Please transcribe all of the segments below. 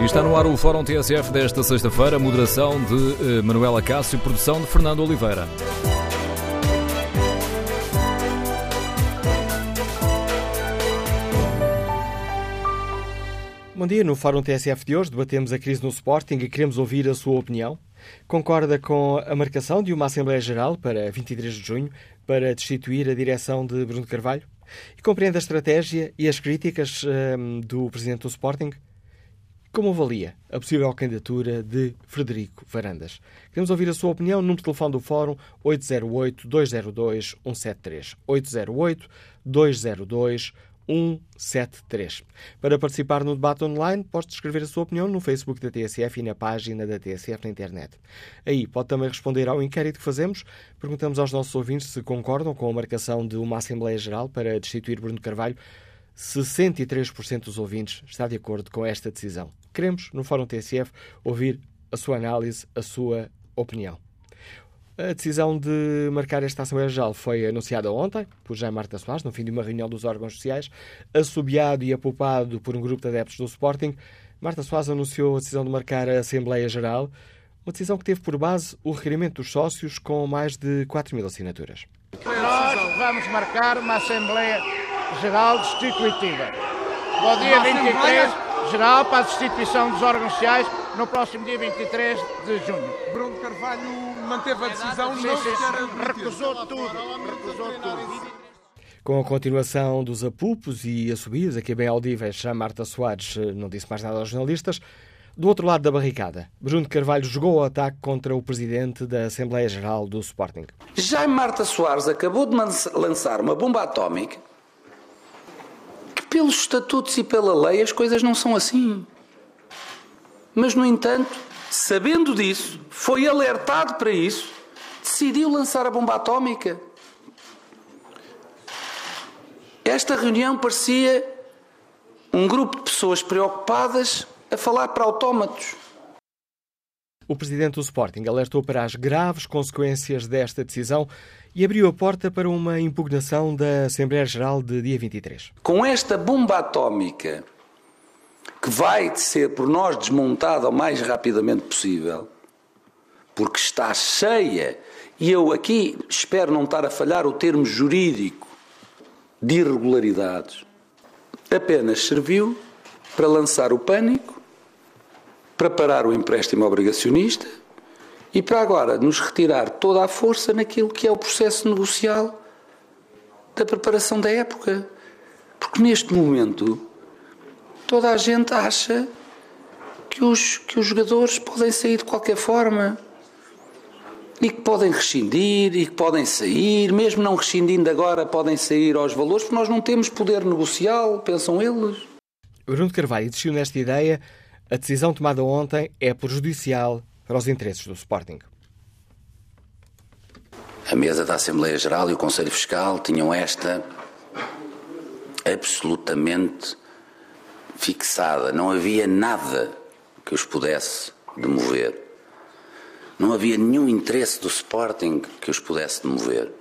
E está no ar o Fórum TSF desta sexta-feira, moderação de uh, Manuela Cássio, produção de Fernando Oliveira. Bom dia, no Fórum TSF de hoje debatemos a crise no Sporting e queremos ouvir a sua opinião. Concorda com a marcação de uma Assembleia Geral para 23 de junho para destituir a direção de Bruno Carvalho? E compreende a estratégia e as críticas um, do Presidente do Sporting? Como avalia a possível candidatura de Frederico Varandas? Queremos ouvir a sua opinião. Número de telefone do Fórum 808-202-173. 808-202-173. 173. Para participar no debate online, pode escrever a sua opinião no Facebook da TSF e na página da TSF na internet. Aí pode também responder ao inquérito que fazemos. Perguntamos aos nossos ouvintes se concordam com a marcação de uma Assembleia Geral para destituir Bruno Carvalho. 63% dos ouvintes está de acordo com esta decisão. Queremos, no Fórum TSF, ouvir a sua análise, a sua opinião. A decisão de marcar esta Assembleia Geral foi anunciada ontem por Jaime Marta Soares, no fim de uma reunião dos órgãos sociais, assobiado e apupado por um grupo de adeptos do Sporting. Marta Soares anunciou a decisão de marcar a Assembleia Geral, uma decisão que teve por base o requerimento dos sócios com mais de 4 mil assinaturas. Nós vamos marcar uma Assembleia Geral destitutiva. Para o dia 23, geral para a destituição dos órgãos sociais no próximo dia 23 de junho. Bruno Carvalho manteve a decisão, sim, não sim, quer recusou tudo, recusou tudo. Com a continuação dos apupos e assobios, aqui bem audíveis, já Marta Soares eh, não disse mais nada aos jornalistas. Do outro lado da barricada, Bruno Carvalho jogou o ataque contra o presidente da Assembleia Geral do Sporting. Jaime Marta Soares acabou de lançar uma bomba atómica que, pelos estatutos e pela lei, as coisas não são assim. Mas, no entanto, sabendo disso, foi alertado para isso, decidiu lançar a bomba atómica. Esta reunião parecia um grupo de pessoas preocupadas a falar para autómatos. O presidente do Sporting alertou para as graves consequências desta decisão e abriu a porta para uma impugnação da Assembleia Geral de dia 23. Com esta bomba atómica que vai ser por nós desmontada o mais rapidamente possível, porque está cheia, e eu aqui espero não estar a falhar o termo jurídico de irregularidades, apenas serviu para lançar o pânico, para parar o empréstimo obrigacionista e para agora nos retirar toda a força naquilo que é o processo negocial da preparação da época. Porque neste momento toda a gente acha que os, que os jogadores podem sair de qualquer forma e que podem rescindir e que podem sair, mesmo não rescindindo agora, podem sair aos valores, porque nós não temos poder negocial, pensam eles. Bruno Carvalho insistiu nesta ideia. A decisão tomada ontem é prejudicial para os interesses do Sporting. A mesa da Assembleia Geral e o Conselho Fiscal tinham esta absolutamente fixada, não havia nada que os pudesse demover. Não havia nenhum interesse do Sporting que os pudesse demover.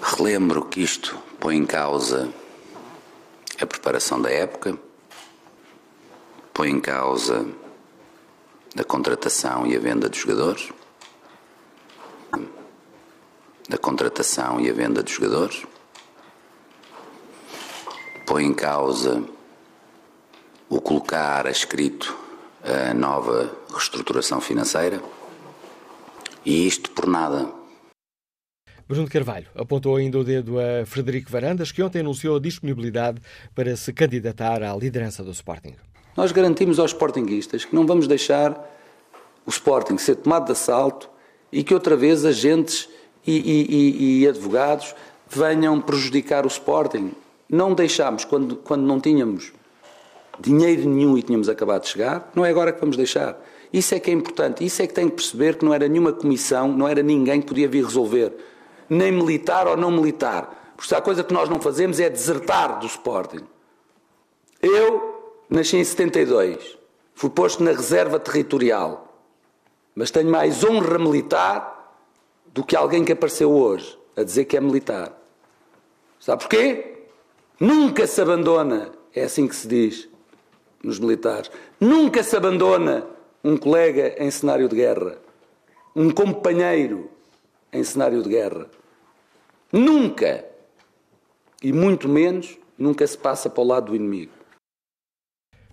Relembro que isto põe em causa a preparação da época, põe em causa a contratação e a venda de jogadores, a contratação e a venda de jogadores, põe em causa o colocar a escrito a nova reestruturação financeira e isto por nada. Bruno Carvalho apontou ainda o dedo a Frederico Varandas, que ontem anunciou a disponibilidade para se candidatar à liderança do Sporting. Nós garantimos aos Sportinguistas que não vamos deixar o Sporting ser tomado de assalto e que outra vez agentes e, e, e, e advogados venham prejudicar o Sporting. Não deixámos, quando, quando não tínhamos dinheiro nenhum e tínhamos acabado de chegar, não é agora que vamos deixar. Isso é que é importante, isso é que tem que perceber que não era nenhuma comissão, não era ninguém que podia vir resolver, nem militar ou não militar. Porque a coisa que nós não fazemos é desertar do Sporting. Eu nasci em 72, fui posto na reserva territorial, mas tenho mais honra militar do que alguém que apareceu hoje a dizer que é militar. Sabe porquê? Nunca se abandona, é assim que se diz nos militares, nunca se abandona um colega em cenário de guerra, um companheiro em cenário de guerra. Nunca, e muito menos, nunca se passa para o lado do inimigo.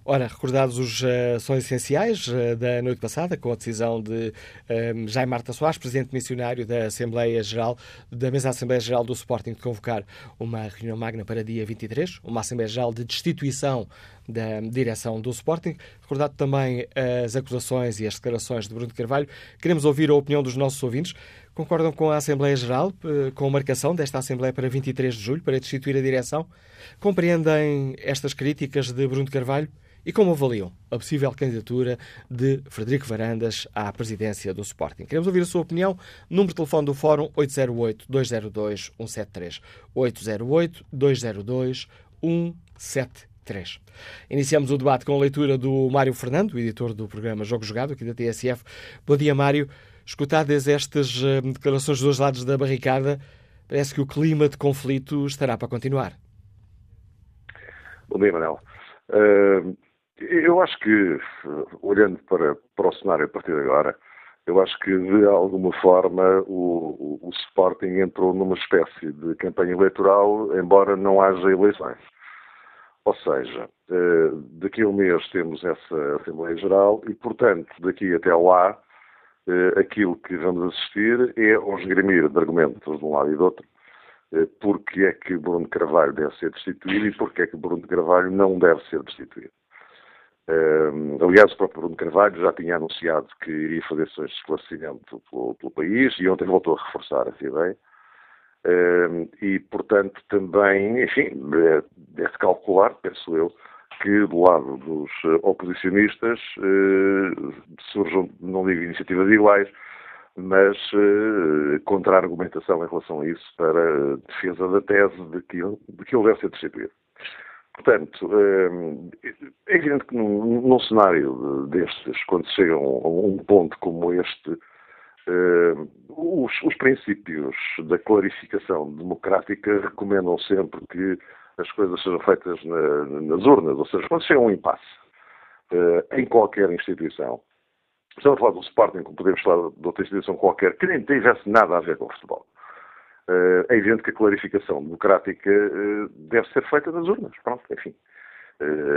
Ora, recordados os uh, sons essenciais uh, da noite passada, com a decisão de uh, Jaime Marta Soares, presidente missionário da Assembleia Geral, da mesa Assembleia Geral do Sporting, de convocar uma reunião magna para dia 23, uma Assembleia Geral de destituição da direção do Sporting. Recordado também as acusações e as declarações de Bruno Carvalho, queremos ouvir a opinião dos nossos ouvintes. Concordam com a Assembleia Geral, com a marcação desta Assembleia para 23 de julho, para destituir a direção? Compreendem estas críticas de Bruno Carvalho? E como avaliam a possível candidatura de Frederico Varandas à presidência do Sporting? Queremos ouvir a sua opinião. Número de telefone do Fórum 808-202-173. 808-202-173. Iniciamos o debate com a leitura do Mário Fernando, editor do programa Jogo Jogado, aqui da TSF. Bom dia, Mário. Escutadas estas uh, declarações dos dois lados da barricada, parece que o clima de conflito estará para continuar. Bom dia, Manuel. Uh, eu acho que, olhando para, para o cenário a partir de agora, eu acho que, de alguma forma, o, o, o, Sporting entrou numa espécie de campanha eleitoral, embora não haja eleições. Ou seja, eh, daqui a um mês temos essa Assembleia Geral e, portanto, daqui até lá, eh, aquilo que vamos assistir é um esgrimir de argumentos de um lado e do outro, eh, porque é que Bruno Carvalho deve ser destituído e porque é que Bruno Carvalho não deve ser destituído. Uh, aliás, o próprio Bruno Carvalho já tinha anunciado que iria fazer sessões de esclarecimento pelo, pelo, país e ontem voltou a reforçar essa ideia. Uh, e, portanto, também, enfim, deve calcular, penso eu, que do lado dos oposicionistas uh, surjam, não digo iniciativas iguais, mas uh, contra-argumentação em relação a isso para defesa da tese de que ele, de que ele deve ser destituído. Portanto, eh, é evidente que num, num cenário destes, quando se chega a um, ponto como este, eh, os, os, princípios da clarificação democrática recomendam sempre que as coisas sejam feitas na, nas urnas, ou seja, quando chega um impasse eh, em qualquer instituição, estamos a falar do Sporting, como podemos falar de outra instituição qualquer, que nem tivesse nada a ver com o futebol. Eh, é evidente que a clarificação democrática eh, deve ser feita nas urnas. Pronto, enfim.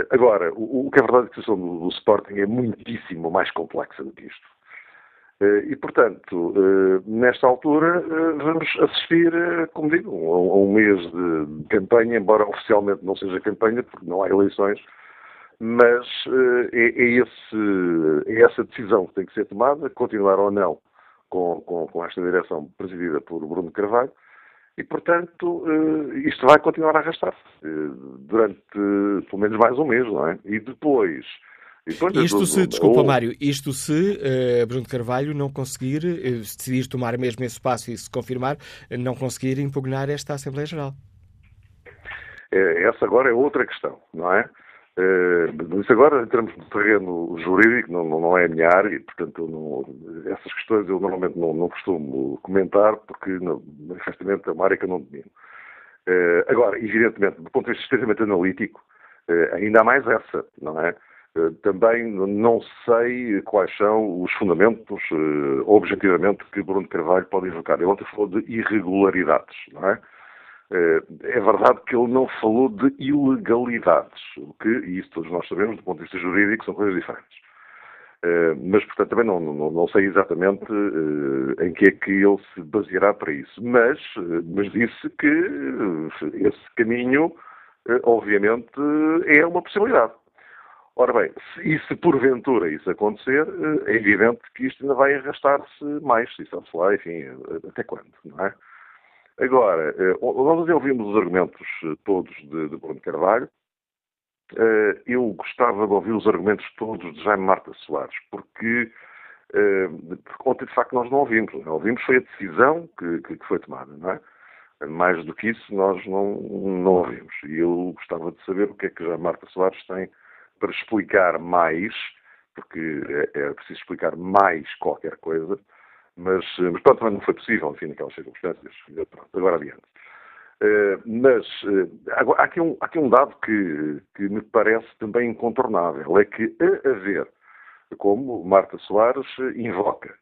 Agora, o, que é verdade é que a situação do, do Sporting é muitíssimo mais complexa do que isto. E, portanto, nesta altura, vamos assistir, como digo, a um mês de campanha, embora oficialmente não seja campanha, porque não há eleições, mas é, é, esse, é essa decisão que tem que ser tomada, continuar ou não com, com, com esta direção presidida por Bruno Carvalho, e, portanto, eh, isto vai continuar a arrastar-se eh, durante pelo menos mais um mês, não é? E depois. Isto se, desculpa, ou... Mário, isto se uh, Bruno Carvalho não conseguir, uh, decidir tomar mesmo esse passo e se confirmar, não conseguir impugnar esta Assembleia Geral. Essa agora é outra questão, não é? Uh, isso agora, em termos de terreno jurídico, não, não, é a minha área e, portanto, não, essas questões eu normalmente não, não costumo comentar porque, não, manifestamente, é uma área que eu não domino. Uh, agora, evidentemente, do ponto de vista estritamente analítico, uh, ainda há mais essa, não é? Também não sei quais são os fundamentos, objetivamente, que Bruno Carvalho pode invocar. Ele ontem falou de irregularidades, não é? Eh, é verdade que ele não falou de ilegalidades, o que, e isso todos nós sabemos, do ponto de vista jurídico, são coisas diferentes. Eh, mas, portanto, também não, não, não sei exatamente eh, em que é que ele se baseará para isso. Mas, mas disse que esse caminho, obviamente, é uma possibilidade. Ora bem, se, e se porventura isso acontecer, é evidente que isto ainda vai arrastar-se mais, sabe-se lá, enfim, até quando, não é? Agora, eh, nós ouvimos os argumentos eh, todos de, de Bruno Carvalho. Eh, eu gostava de ouvir os argumentos todos de Jaime Marta Soares, porque ontem de facto nós não ouvimos. Não é? ouvimos foi a decisão que, que, foi tomada, não é? Mais do que isso nós não, não ouvimos. E eu gostava de saber o que é que Jaime Marta Soares tem para explicar mais, porque é, é preciso explicar mais qualquer coisa, mas, mas pronto, também não foi possível, enfim, naquelas circunstâncias. Pronto, agora adiante. Uh, mas uh, há, aqui um, há aqui um dado que, que me parece também incontornável, é que a haver, como Marta Soares invoca,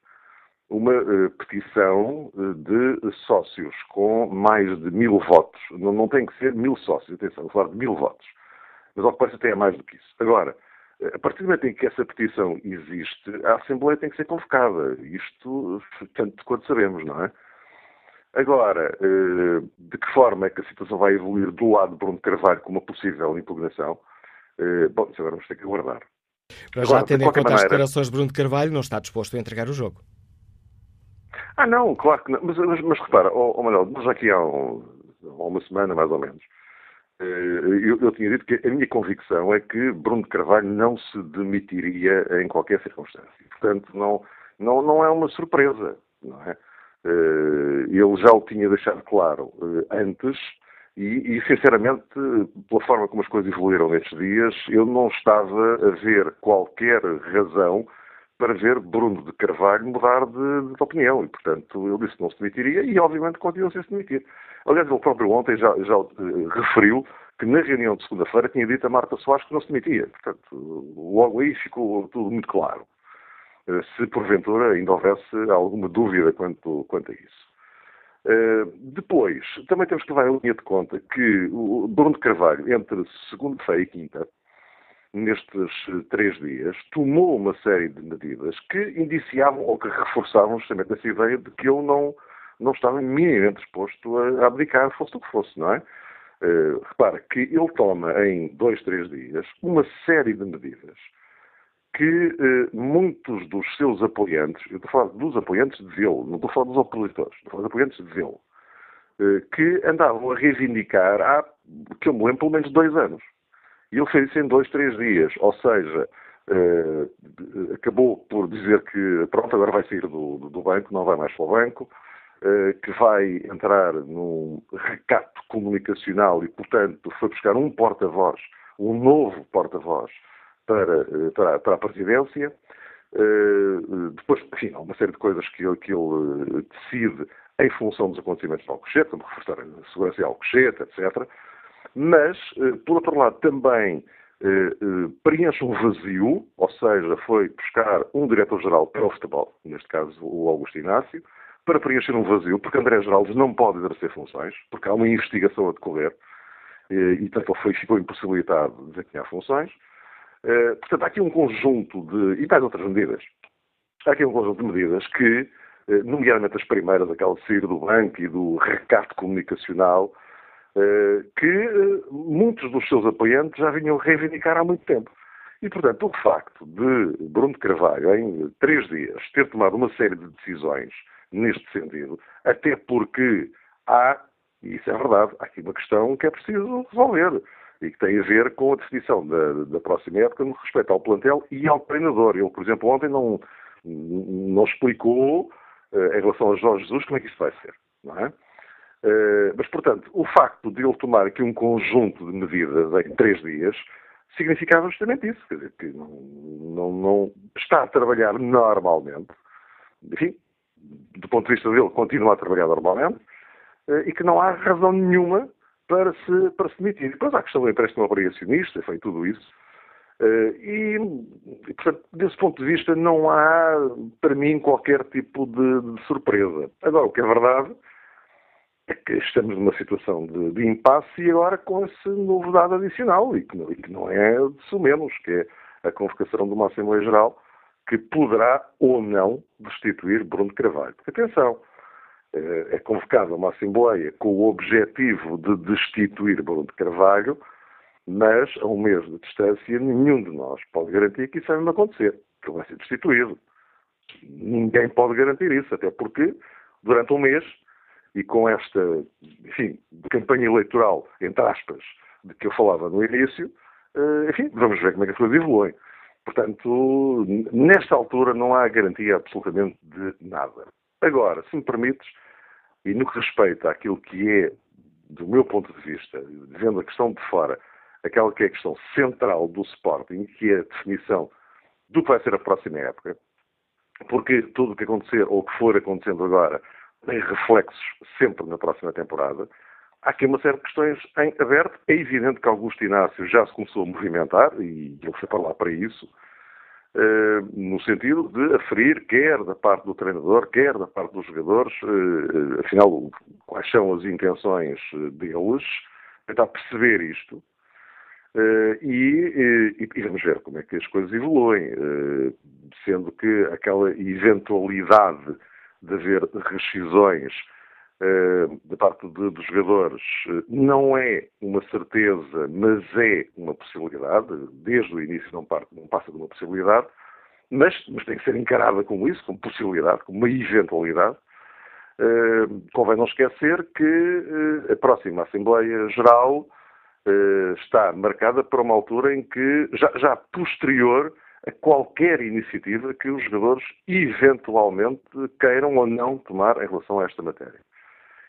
uma uh, petição de sócios com mais de mil votos. Não, não tem que ser mil sócios, atenção, vou falar de mil votos. Mas ao que parece até é mais do que isso. Agora, a partir do momento em que essa petição existe, a Assembleia tem que ser convocada. Isto, tanto quanto sabemos, não é? Agora, eh, de que forma é que a situação vai evoluir do lado de Bruno Carvalho com uma possível impugnação? Eh, bom, isso agora vamos ter que aguardar. Mas já tendo em conta maneira... as declarações de Bruno Carvalho, não está disposto a entregar o jogo. Ah, não, claro que não. Mas, mas, mas repara, oh, oh Manuel, nós aqui há, um, há, uma semana, mais ou menos, eu, eu, tinha dito que a minha convicção é que Bruno Carvalho não se demitiria em qualquer circunstância. Portanto, não, não, não é uma surpresa, não é? Eh, ele já o tinha deixado claro eh, antes e, e, sinceramente, pela forma como as coisas evoluíram nestes dias, eu não estava a ver qualquer razão para ver Bruno de Carvalho mudar de, de opinião. E, portanto, ele disse que não se demitiria e, obviamente, continua sem se demitir. Aliás, ele próprio ontem já, já uh, referiu que na reunião de segunda-feira tinha dito a Marta Soares que não se demitia. Portanto, logo aí ficou tudo muito claro. Eh, se porventura ainda houvesse alguma dúvida quanto, quanto a isso. Uh, depois, também temos que levar em linha de conta que o Bruno de Carvalho, entre segunda-feira e quinta, nestes três dias, tomou uma série de medidas que indiciavam ou que reforçavam justamente essa ideia de que ele não, não estava minimamente disposto a abdicar, fosse o que fosse, não é? Uh, repara que ele toma em dois, três dias uma série de medidas que eh, muitos dos seus apoiantes, eu estou a falar dos apoiantes de Velo, não estou a falar dos opositores, estou a falar dos apoiantes de Velo, eh, que andavam a reivindicar há, que eu me lembro, pelo menos dois anos. E ele fez isso em dois, três dias, ou seja, eh, acabou por dizer que, pronto, agora vai sair do, do banco, não vai mais para o banco, que vai entrar num recato comunicacional e, portanto, foi buscar um porta-voz, um novo porta-voz, para, eh, para, para a presidência. Uh, depois, enfim, há uma série de coisas que que ele decide em função dos acontecimentos de Alcochete, como reforçar a segurança de Alcochete, etc. Mas, por outro lado, também preenche um vazio, ou seja, foi buscar um diretor-geral para o futebol, neste caso o Augusto Inácio, para preencher um vazio, porque André Geraldes não pode exercer funções, porque há uma investigação a decorrer, e, portanto, ele foi, ficou impossibilitado de desempenhar funções. Eh, portanto, há aqui um conjunto de. e mais outras medidas. Há aqui um conjunto de medidas que, eh, nomeadamente as primeiras, aquela de sair do banco e do recato comunicacional, eh, que muitos dos seus apoiantes já vinham reivindicar há muito tempo. E, portanto, o facto de Bruno Carvalho, em três dias, ter tomado uma série de decisões neste sentido, até porque há, e isso é verdade, há aqui uma questão que é preciso resolver e que tem a ver com a definição da, da próxima época no respeito ao plantel e ao treinador. Ele, por exemplo, ontem não, não explicou uh, em relação a Jorge Jesus como é que isso vai ser. Não é? Uh, mas, portanto, o facto de ele tomar aqui um conjunto de medidas em três dias significava justamente isso. Quer dizer, que não, não, não está a trabalhar normalmente. Enfim, do ponto de vista dele, continua a trabalhar normalmente uh, e que não há razão nenhuma para se, para se demitir. Depois há a questão do empréstimo obrigacionista, foi tudo isso. Uh, e, portanto, desse ponto de vista, não há, para mim, qualquer tipo de, de, surpresa. Agora, o que é verdade é que estamos numa situação de, de impasse e agora com esse novo dado adicional, e que, e que não é de menos, que é a convocação de uma Assembleia Geral que poderá ou não destituir Bruno Carvalho. Atenção, eh, é convocada uma Assembleia com o objetivo de destituir Bruno Carvalho, mas a um mês de distância nenhum de nós pode garantir que isso vai acontecer, que ele vai ser destituído. Ninguém pode garantir isso, até porque durante um mês e com esta, enfim, campanha eleitoral, entre aspas, de que eu falava no início, eh, enfim, vamos ver como é que as coisas evoluem. Portanto, nesta altura não há garantia absolutamente de nada. Agora, se me permites, e no que respeita àquilo que é, do meu ponto de vista, vendo a questão de fora, aquela que é a questão central do Sporting, que é a definição do que vai ser a próxima época, porque tudo o que acontecer ou que for acontecendo agora tem reflexos sempre na próxima temporada. Há aqui uma série de questões em aberto. É evidente que Augusto Inácio já se começou a movimentar, e ele foi para lá para isso, eh, no sentido de aferir, quer da parte do treinador, quer da parte dos jogadores, eh, afinal, quais são as intenções deles, tentar perceber isto. E, e, e, vamos ver como é que as coisas evoluem, sendo que aquela eventualidade de haver rescisões da parte de, dos jogadores uh, não é uma certeza, mas é uma possibilidade. Desde o início não, parte, não passa de uma possibilidade, mas, mas, tem que ser encarada como isso, como possibilidade, como uma eventualidade. Uh, convém não esquecer que a próxima Assembleia Geral está marcada para uma altura em que, já, já posterior a qualquer iniciativa que os jogadores eventualmente queiram ou não tomar em relação a esta matéria.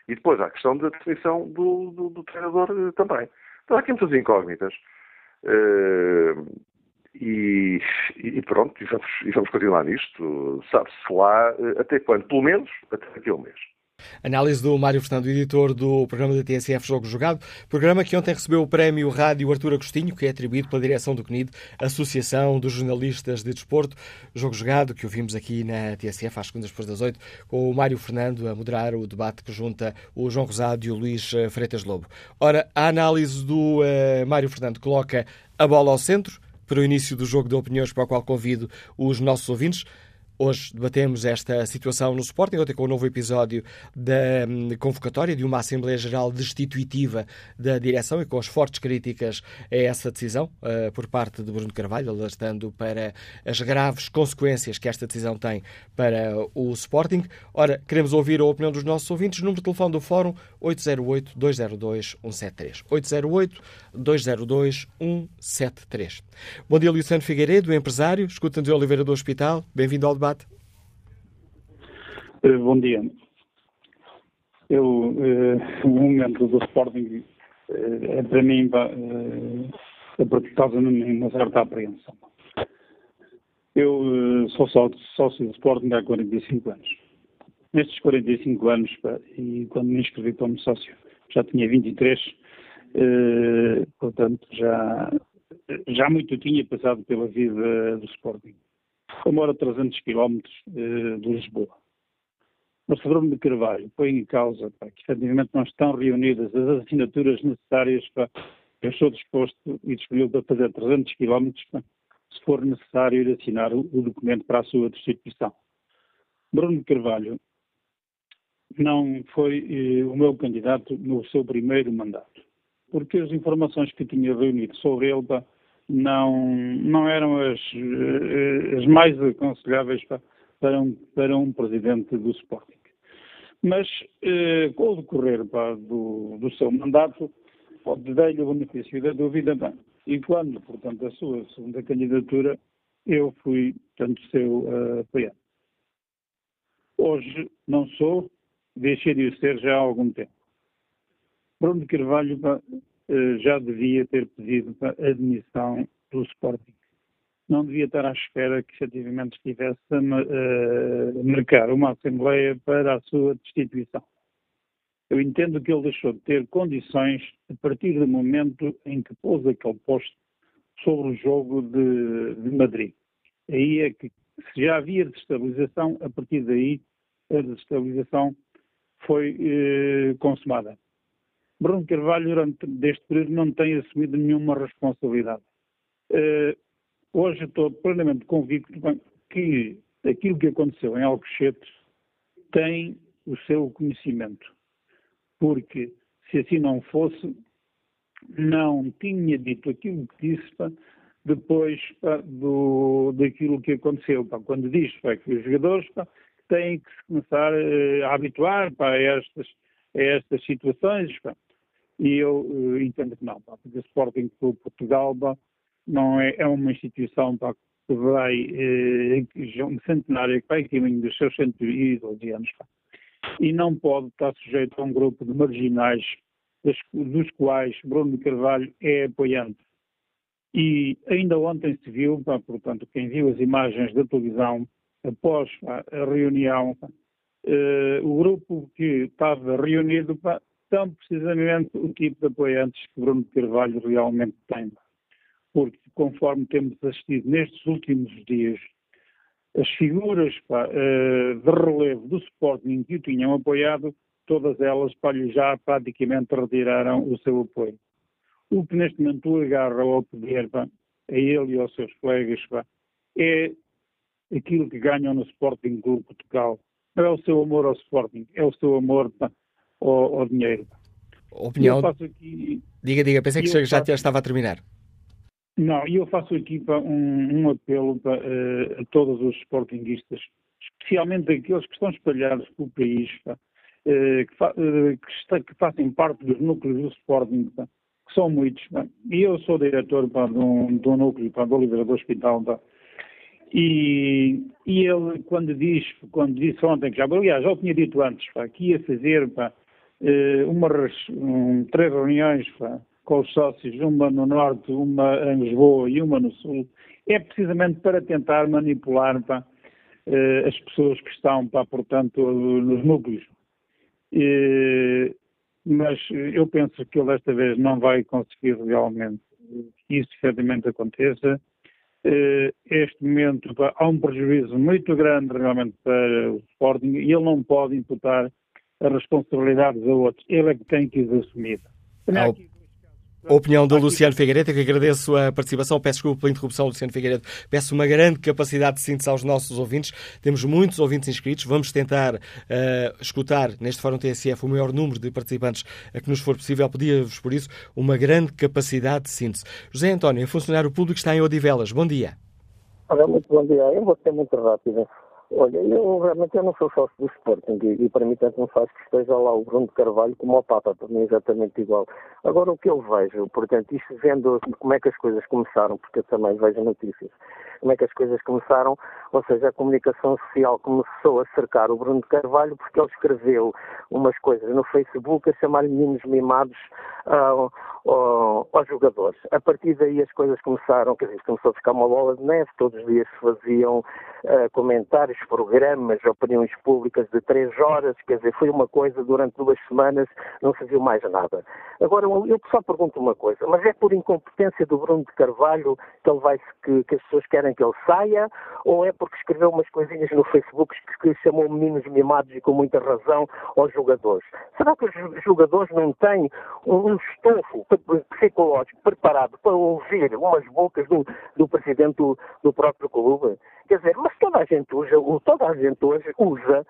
E depois há a questão da definição do, do, do treinador eh, também. Então há aqui muitas incógnitas. Uh, e, e, pronto, e vamos, e vamos continuar nisto. Sabe-se lá eh, até quando? Pelo menos até daqui a um mês. Análise do Mário Fernando, editor do programa da TSF Jogo Jogado, programa que ontem recebeu o prémio Rádio Artur Agostinho, que é atribuído pela direção do CNID, Associação dos Jornalistas de Desporto. Jogo Jogado, que ouvimos aqui na TSF às segundas depois das oito, com o Mário Fernando a moderar o debate que junta o João Rosado e o Luís eh, Freitas Lobo. Ora, a análise do uh, Mário Fernando coloca a bola ao centro, para o início do jogo de opiniões para o qual convido os nossos ouvintes. Hoje debatemos esta situação no Sporting, ontem com o um novo episódio da hum, convocatória de uma Assembleia Geral destituitiva da direção e com as fortes críticas a essa decisão uh, por parte de Bruno Carvalho, alertando para as graves consequências que esta decisão tem para o Sporting. Ora, queremos ouvir a opinião dos nossos ouvintes. Número de telefone do Fórum 808-202-173. 808-202-173. Bom dia, Luciano Figueiredo, empresário. Escuta-nos Oliveira do Hospital. Bem-vindo ao debate debate. Eh, bom dia. Eu, uh, o momento do Sporting uh, é para mim uh, causa-me uma certa apreensão. Eu uh, sou sócio, do Sporting há 45 anos. Nestes 45 anos, e quando me inscrevi como sócio, já tinha 23, uh, portanto já, já muito tinha passado pela vida do Sporting mora a 300 km de Lisboa. Mas Bruno de Carvalho põe em causa pá, que efetivamente não estão reunidas as assinaturas necessárias para eu sou disposto e disponível para fazer 300 km se for necessário ir assinar o, o documento para a sua destituição. Bruno de Carvalho não foi eh, o meu candidato no seu primeiro mandato, porque as informações que tinha reunido sobre ele pá, não, não eram as, eh, as mais aconselháveis para, para, um, para um presidente do Sporting. Mas, eh, com o decorrer pá, do, do seu mandato, dei-lhe o benefício da dúvida, bem, e quando, portanto, a sua segunda candidatura, eu fui, portanto, seu uh, apoiante. Hoje não sou, deixei de o ser já há algum tempo. Bruno Carvalho já devia ter pedido admissão do Sporting. Não devia estar à espera que efetivamente estivesse a uh, marcar uma Assembleia para a sua destituição. Eu entendo que ele deixou de ter condições a partir do momento em que pôs aquele posto sobre o jogo de, de Madrid. Aí é que se já havia desestabilização, a partir daí a desestabilização foi eh, consumada. Bruno Carvalho, durante este período, não tem assumido nenhuma responsabilidade. Uh, hoje estou plenamente convicto que aquilo que aconteceu em Alcochete tem o seu conhecimento. Porque, se assim não fosse, não tinha dito aquilo que disse pá, depois do, daquilo que aconteceu. Quando diz que os jogadores têm que se começar uh, a habituar a estas, a estas situações. E eu uh, entendo que não, pá, porque o Sporting Clube Portugal pá, não é, é uma instituição pá, que vai, uh, um centenário que vai caminho dos seus 112 anos, pá, e não pode estar sujeito a um grupo de marginais dos, dos quais Bruno Carvalho é apoiante. E ainda ontem se viu, pá, portanto, quem viu as imagens da televisão após pá, a reunião, uh, o grupo que estava reunido tão precisamente o tipo de apoiantes que Bruno Carvalho realmente tem. Porque, conforme temos assistido nestes últimos dias, as figuras pá, uh, de relevo do Sporting que o tinham apoiado, todas elas pá, já praticamente retiraram o seu apoio. O que neste momento o agarra ao poder, pá, a ele e aos seus colegas, pá, é aquilo que ganham no Sporting Clube Portugal. Não é o seu amor ao Sporting, é o seu amor pá, ao, ao, dinheiro. Opinião? Aqui, diga, diga, pensei que já faço... estava a terminar. Não, e eu faço aqui pá, um, um, apelo pá, uh, a todos os sportinguistas, especialmente aqueles que estão espalhados pelo país, pá, uh, que, fa uh, que, está, que, fazem parte dos núcleos do Sporting, que são muitos. E eu sou diretor pá, de, um, de um núcleo pá, do Oliveira do Hospital, pá, e, e, ele, quando, diz, quando disse ontem, que já, aliás, já o tinha dito antes, pá, que ia fazer pá, uma, um, três reuniões com os sócios, uma no norte, uma em Lisboa e uma no sul, é precisamente para tentar manipular pá, eh, as pessoas que estão, pá, portanto, nos núcleos. E, mas eu penso que ele desta vez não vai conseguir realmente que isso efetivamente aconteça. Uh, este momento há um prejuízo muito grande realmente para o Sporting e ele não pode imputar as responsabilidades a outros. Ele é que tem que as assumir. A opinião do Luciano Figueiredo, que agradeço a participação. Peço desculpa pela interrupção, Luciano Figueiredo. Peço uma grande capacidade de síntese aos nossos ouvintes. Temos muitos ouvintes inscritos. Vamos tentar uh, escutar neste Fórum TSF o maior número de participantes a que nos for possível. Pedia-vos, por isso, uma grande capacidade de síntese. José António, funcionário público, está em Odivelas. Bom dia. Olá, muito bom dia. Eu vou ser muito rápido. Olha, eu realmente eu não sou sócio do Sporting e, e para mim tanto não faz que esteja lá o Bruno de Carvalho como o Papa, para mim é exatamente igual. Agora o que eu vejo, portanto, isto vendo como é que as coisas começaram, porque eu também vejo notícias, como é que as coisas começaram, ou seja, a comunicação social começou a cercar o Bruno de Carvalho porque ele escreveu umas coisas no Facebook a chamar-lhe meninos mimados uh, uh, aos jogadores. A partir daí as coisas começaram, quer dizer, começou a ficar uma bola de neve, todos os dias se faziam comentários programas, opiniões públicas de três horas, quer dizer, foi uma coisa durante duas semanas, não se viu mais nada. Agora, eu só pergunto uma coisa, mas é por incompetência do Bruno de Carvalho que ele vai que, que as pessoas querem que ele saia, ou é porque escreveu umas coisinhas no Facebook que, que chamou meninos mimados e com muita razão aos jogadores? Será que os jogadores não têm um estofo psicológico preparado para ouvir umas bocas do, do presidente do, do próprio clube? Quer dizer, mas toda a gente usa, toda a gente hoje usa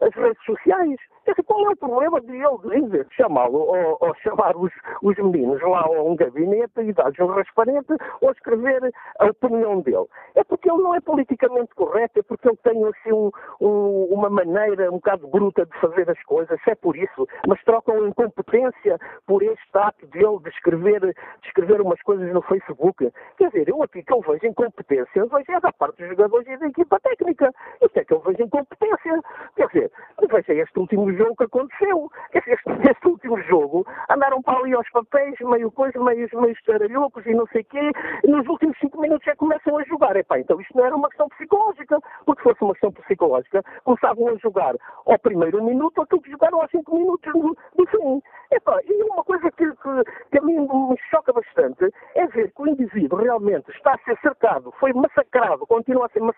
as redes sociais. Dizer, qual é o problema de ele, chamá-lo ou, ou, chamar os, os meninos lá a um gabinete e dar-lhes um rasparente ou escrever a opinião dele? É porque ele não é politicamente correto, é porque ele tem assim um, um, uma maneira um bocado bruta de fazer as coisas, é por isso. Mas trocam incompetência por este ato dele de escrever, de escrever umas coisas no Facebook. Quer dizer, eu aqui que eu vejo incompetência, eu vejo é da parte dos jogadores da equipa técnica. Isso é que eu vejo incompetência. Quer dizer, veja este último jogo que aconteceu. Este, este, último jogo andaram para ali aos papéis, meio coisa, meio, meio estaralhocos e não sei o quê. Nos últimos cinco minutos já começam a jogar. Epá, então isto não era uma questão psicológica. Porque se fosse uma questão psicológica, começavam a jogar ao primeiro minuto aquilo que jogaram aos cinco minutos do, do fim. Epá, e uma coisa que, que, que a mim me choca bastante é ver que o indivíduo realmente está a ser cercado, foi massacrado, continua a ser massacrado,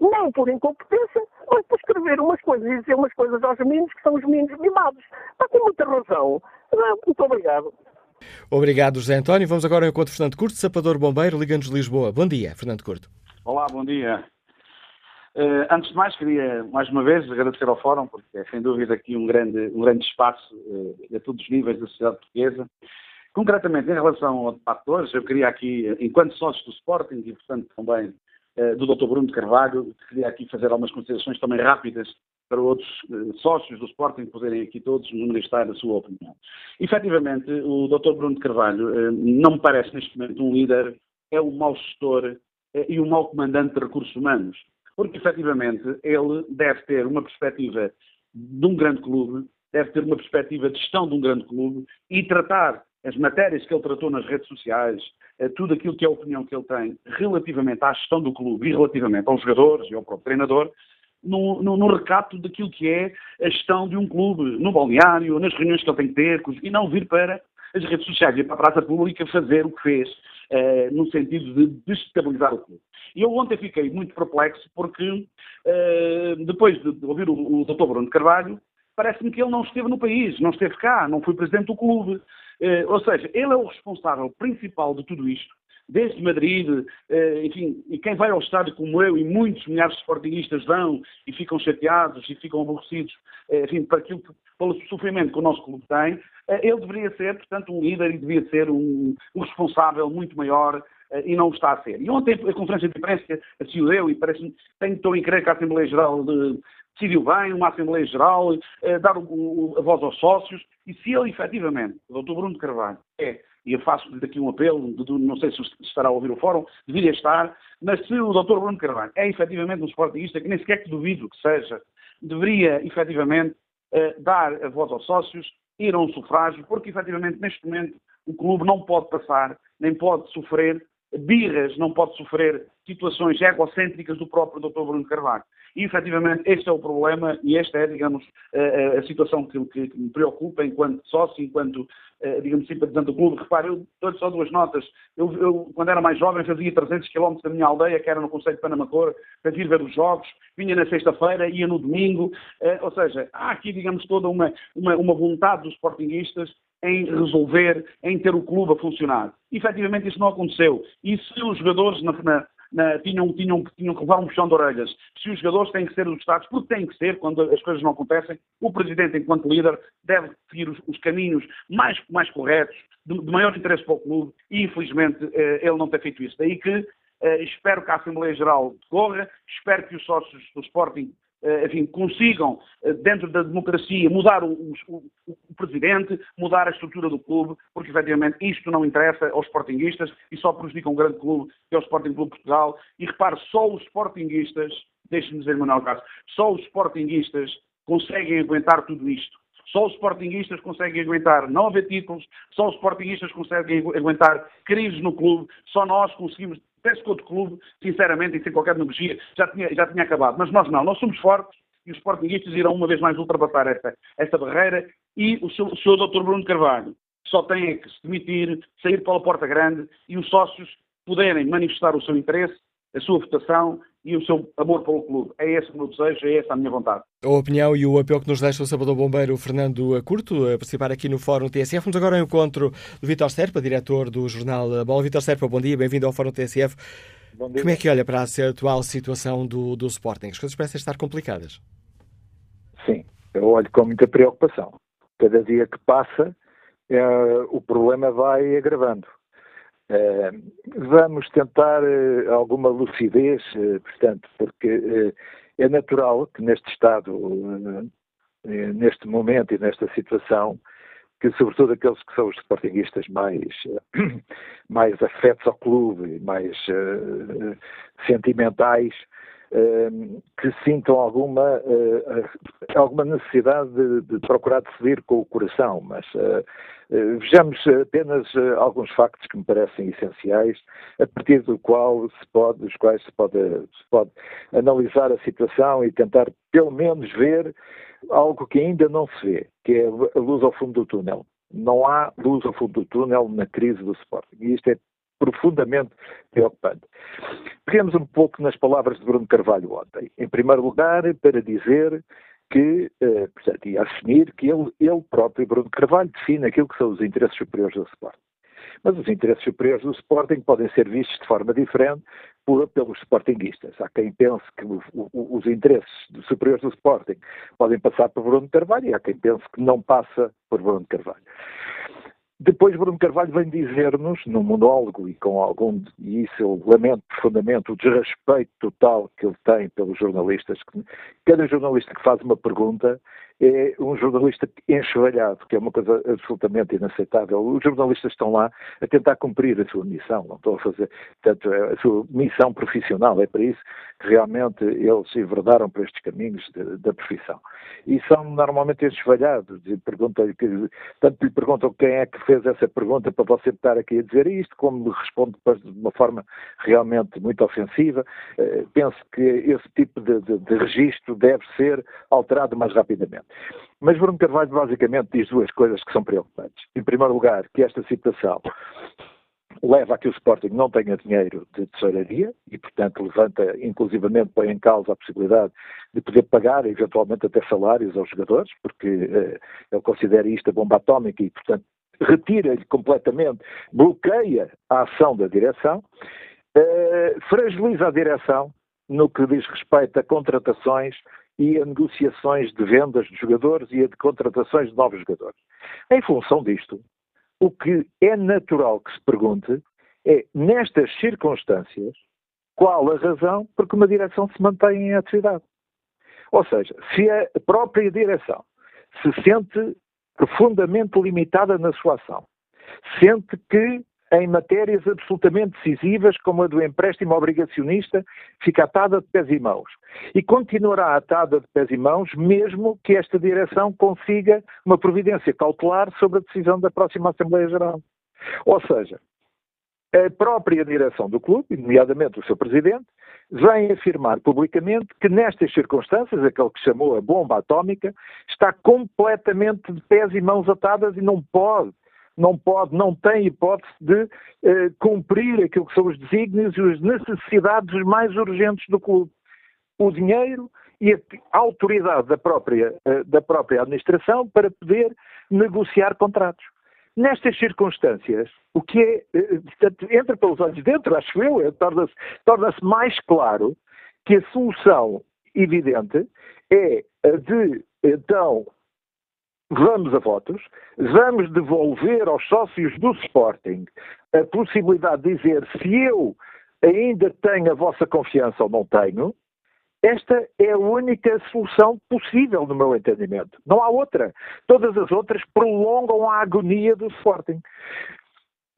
não por incompetência, mas por escrever umas coisas e dizer umas coisas aos meninos que são os meninos mimados. Está com muita razão. Muito obrigado. Obrigado, José António. Vamos agora ao encontro Fernando Curto, sapador bombeiro, Liga-nos de Lisboa. Bom dia, Fernando Curto. Olá, bom dia. Uh, antes de mais, queria mais uma vez agradecer ao Fórum, porque é sem dúvida aqui um grande, um grande espaço uh, a todos os níveis da sociedade portuguesa. Concretamente, em relação ao debate de hoje, eu queria aqui, enquanto sócio do Sporting e, portanto, também do Dr. Bruno de Carvalho, queria aqui fazer algumas considerações também rápidas para outros sócios do Sporting poderem aqui todos manifestar a sua opinião. Efetivamente, o Dr. Bruno de Carvalho não me parece neste momento um líder, é um mau gestor e um mau comandante de recursos humanos porque efetivamente ele deve ter uma perspectiva de um grande clube, deve ter uma perspectiva de gestão de um grande clube e tratar as matérias que ele tratou nas redes sociais, eh, tudo aquilo que é a opinião que ele tem relativamente à gestão do clube e relativamente aos jogadores e ao próprio treinador, no, no, no, recato daquilo que é a gestão de um clube, no balneário, nas reuniões que ele tem que ter, e não vir para as redes sociais e para a praça pública fazer o que fez, uh, no sentido de desestabilizar o clube. E eu ontem fiquei muito perplexo porque, uh, depois de ouvir o, o Dr. Bruno Carvalho, parece-me que ele não esteve no país, não esteve cá, não foi presidente do clube. Uh, ou seja, ele é o responsável principal de tudo isto desde Madrid, eh, enfim, e quem vai ao estádio como eu e muitos milhares de sportingistas vão e ficam chateados e ficam aborrecidos, eh, enfim, para aquilo pelo sofrimento que o nosso clube tem, eh, ele deveria ser, portanto, um líder e devia ser um, um responsável muito maior e não o está a ser. E ontem a conferência de imprensa decidiu eu e parece-me, tenho, estou em crer que a Assembleia Geral de, decidiu bem, uma Assembleia Geral, eh, dar o, o, a voz aos sócios, e se ele efetivamente, o Dr. Bruno de Carvalho, é e eu faço-lhe daqui um apelo, não sei se estará a ouvir o fórum, deveria estar, mas se o Dr. Bruno Carvalho é efetivamente um sportingista, que nem sequer que duvido que seja, deveria efetivamente eh, dar a voz aos sócios, ir a um sufrágio, porque efetivamente neste momento o clube não pode passar, nem pode sofrer birras, não pode sofrer situações egocêntricas do próprio Dr. Bruno Carvalho. E, efetivamente, este é o problema e esta é, digamos, a, a situação que, que, me preocupa enquanto sócio, enquanto, eh, digamos, simpatizante do clube. Repare, eu dou-lhe só duas notas. Eu, eu, quando era mais jovem, fazia 300 km da minha aldeia, que era no Conselho de Panamacor, para vir ver os jogos. Vinha na sexta-feira, ia no domingo. Eh, ou seja, há aqui, digamos, toda uma, uma, uma vontade dos sportinguistas em resolver, em ter o clube a funcionar. E, efetivamente, isso não aconteceu. E se os jogadores na, na, na, tinham, tinham, tinham que levar um puxão de orelhas. Se os jogadores têm que ser ajustados, porque têm que ser, quando as coisas não acontecem, o Presidente, enquanto líder, deve seguir os, os caminhos mais, mais corretos, de, de, maior interesse para o clube, e infelizmente eh, ele não tem feito isso. Daí que eh, espero que a Assembleia Geral decorra, espero que os sócios do Sporting enfim, consigam, eh, dentro da democracia, mudar o, o, o, presidente, mudar a estrutura do clube, porque efetivamente isto não interessa aos sportinguistas e só prejudica um grande clube, que é o Sporting Clube Portugal. E repare, só os sportinguistas, deixe-me dizer, Manuel Castro, só os sportinguistas conseguem aguentar tudo isto. Só os sportinguistas conseguem aguentar não haver títulos, só os sportinguistas conseguem aguentar crises no clube, só nós conseguimos Que outro clube, sinceramente, e sem qualquer demagogia, já tinha, já tinha acabado. Mas nós não, nós somos fortes e os Sportingistas irão uma vez mais ultrapassar esta, esta barreira e o seu, o seu Dr. Bruno Carvalho só tem é que se demitir, sair pela porta grande e os sócios poderem manifestar o seu interesse, a sua votação e o seu amor pelo clube. É esse o meu desejo, é essa a minha vontade. A opinião e o apelo que nos deixa o Salvador Bombeiro Fernando Curto a participar aqui no Fórum TSF. Vamos agora ao encontro do Vítor Serpa, diretor do jornal Bola. Vítor Serpa, bom dia, bem-vindo ao Fórum TSF. Bom dia. Como é que olha para a atual situação do, do Sporting? As coisas parecem estar complicadas. Sim, eu olho com muita preocupação. Cada dia que passa, é, o problema vai agravando. Eh, vamos tentar eh, alguma lucidez, eh, portanto, porque é natural que neste Estado, neste momento e nesta situação, que sobretudo aqueles que são os sportinguistas mais, mais afetos ao clube, mais sentimentais, que sintam alguma, uh, alguma necessidade de, de, procurar decidir com o coração, mas eh, vejamos apenas eh, alguns factos que me parecem essenciais, a partir do qual se pode, dos quais se pode, se pode analisar a situação e tentar, pelo menos, ver algo que ainda não se vê, que é a luz ao fundo do túnel. Não há luz ao fundo do túnel na crise do Sporting. E isto é profundamente preocupante. Peguemos um pouco nas palavras de Bruno Carvalho ontem. Em primeiro lugar, para dizer que, eh, portanto, ia assumir que ele, ele próprio, Bruno Carvalho, define aquilo que são os interesses superiores do Sporting. Mas os interesses superiores do Sporting podem ser vistos de forma diferente por, pelos Sportinguistas. Há quem pense que o, o, os interesses superiores do Sporting podem passar por Bruno Carvalho e há quem pense que não passa por Bruno Carvalho. Depois Bruno Carvalho vem dizer-nos, num monólogo e com algum, e isso eu lamento profundamente, o desrespeito total que ele tem pelos jornalistas. Cada jornalista que faz uma pergunta, é um jornalista enxovalhado, que é uma coisa absolutamente inaceitável. Os jornalistas estão lá a tentar cumprir a sua missão, não estão a fazer, portanto, a sua missão profissional, é para isso que realmente eles se enverdaram para estes caminhos de, da profissão. E são normalmente enxovalhados, e perguntam, tanto lhe perguntam quem é que fez essa pergunta para você estar aqui a dizer isto, como responde depois de uma forma realmente muito ofensiva. Uh, penso que esse tipo de, de, de registro deve ser alterado mais rapidamente. Mas Bruno Carvalho basicamente diz duas coisas que são preocupantes. Em primeiro lugar, que esta situação leva a que o Sporting não tenha dinheiro de tesouraria e, portanto, levanta, inclusivamente, põe em causa a possibilidade de poder pagar, eventualmente, até salários aos jogadores, porque uh, ele considera isto a bomba atómica e, portanto, retira-lhe completamente, bloqueia a ação da direção, uh, fragiliza a direção no que diz respeito a contratações e a negociações de vendas de jogadores e a de contratações de novos jogadores. Em função disto, o que é natural que se pergunte é, nestas circunstâncias, qual a razão por que uma direção se mantém em atividade. Ou seja, se a própria direção se sente profundamente limitada na sua ação, sente que em matérias absolutamente decisivas, como a do empréstimo obrigacionista, fica atada de pés e mãos. E continuará atada de pés e mãos, mesmo que esta direção consiga uma providência cautelar sobre a decisão da próxima Assembleia Geral. Ou seja, a própria direção do clube, nomeadamente o seu presidente, vem afirmar publicamente que nestas circunstâncias, aquele que chamou a bomba atómica, está completamente de pés e mãos atadas e não pode não pode, não tem hipótese de eh, cumprir aquilo que são os desígnios e as necessidades mais urgentes do clube. O dinheiro e a autoridade da própria, eh, da própria administração para poder negociar contratos. Nestas circunstâncias, o que é, eh, entra pelos olhos dentro, acho eu, é, torna-se torna mais claro que a solução evidente é a de, então, vamos a votos, vamos devolver aos sócios do Sporting a possibilidade de dizer se eu ainda tenho a vossa confiança ou não tenho, esta é a única solução possível, no meu entendimento. Não há outra. Todas as outras prolongam a agonia do Sporting.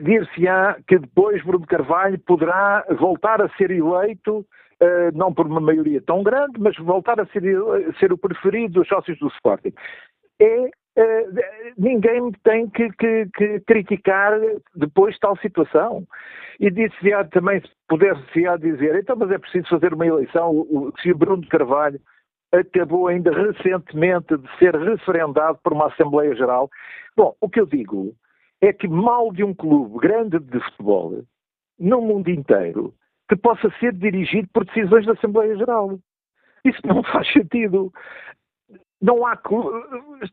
Dir-se-á que depois Bruno Carvalho poderá voltar a ser eleito, uh, não por uma maioria tão grande, mas voltar a ser, ser o preferido dos sócios do Sporting. É Uh, ninguém tem que, que, que, criticar depois tal situação. E disse também, poder-se dizer, então, mas é preciso fazer uma eleição, se o Bruno Carvalho acabou ainda recentemente de ser referendado por uma Assembleia Geral. Bom, o que eu digo é que mal de um clube grande de futebol, no mundo inteiro, que possa ser dirigido por decisões da Assembleia Geral. Isso não faz sentido não há.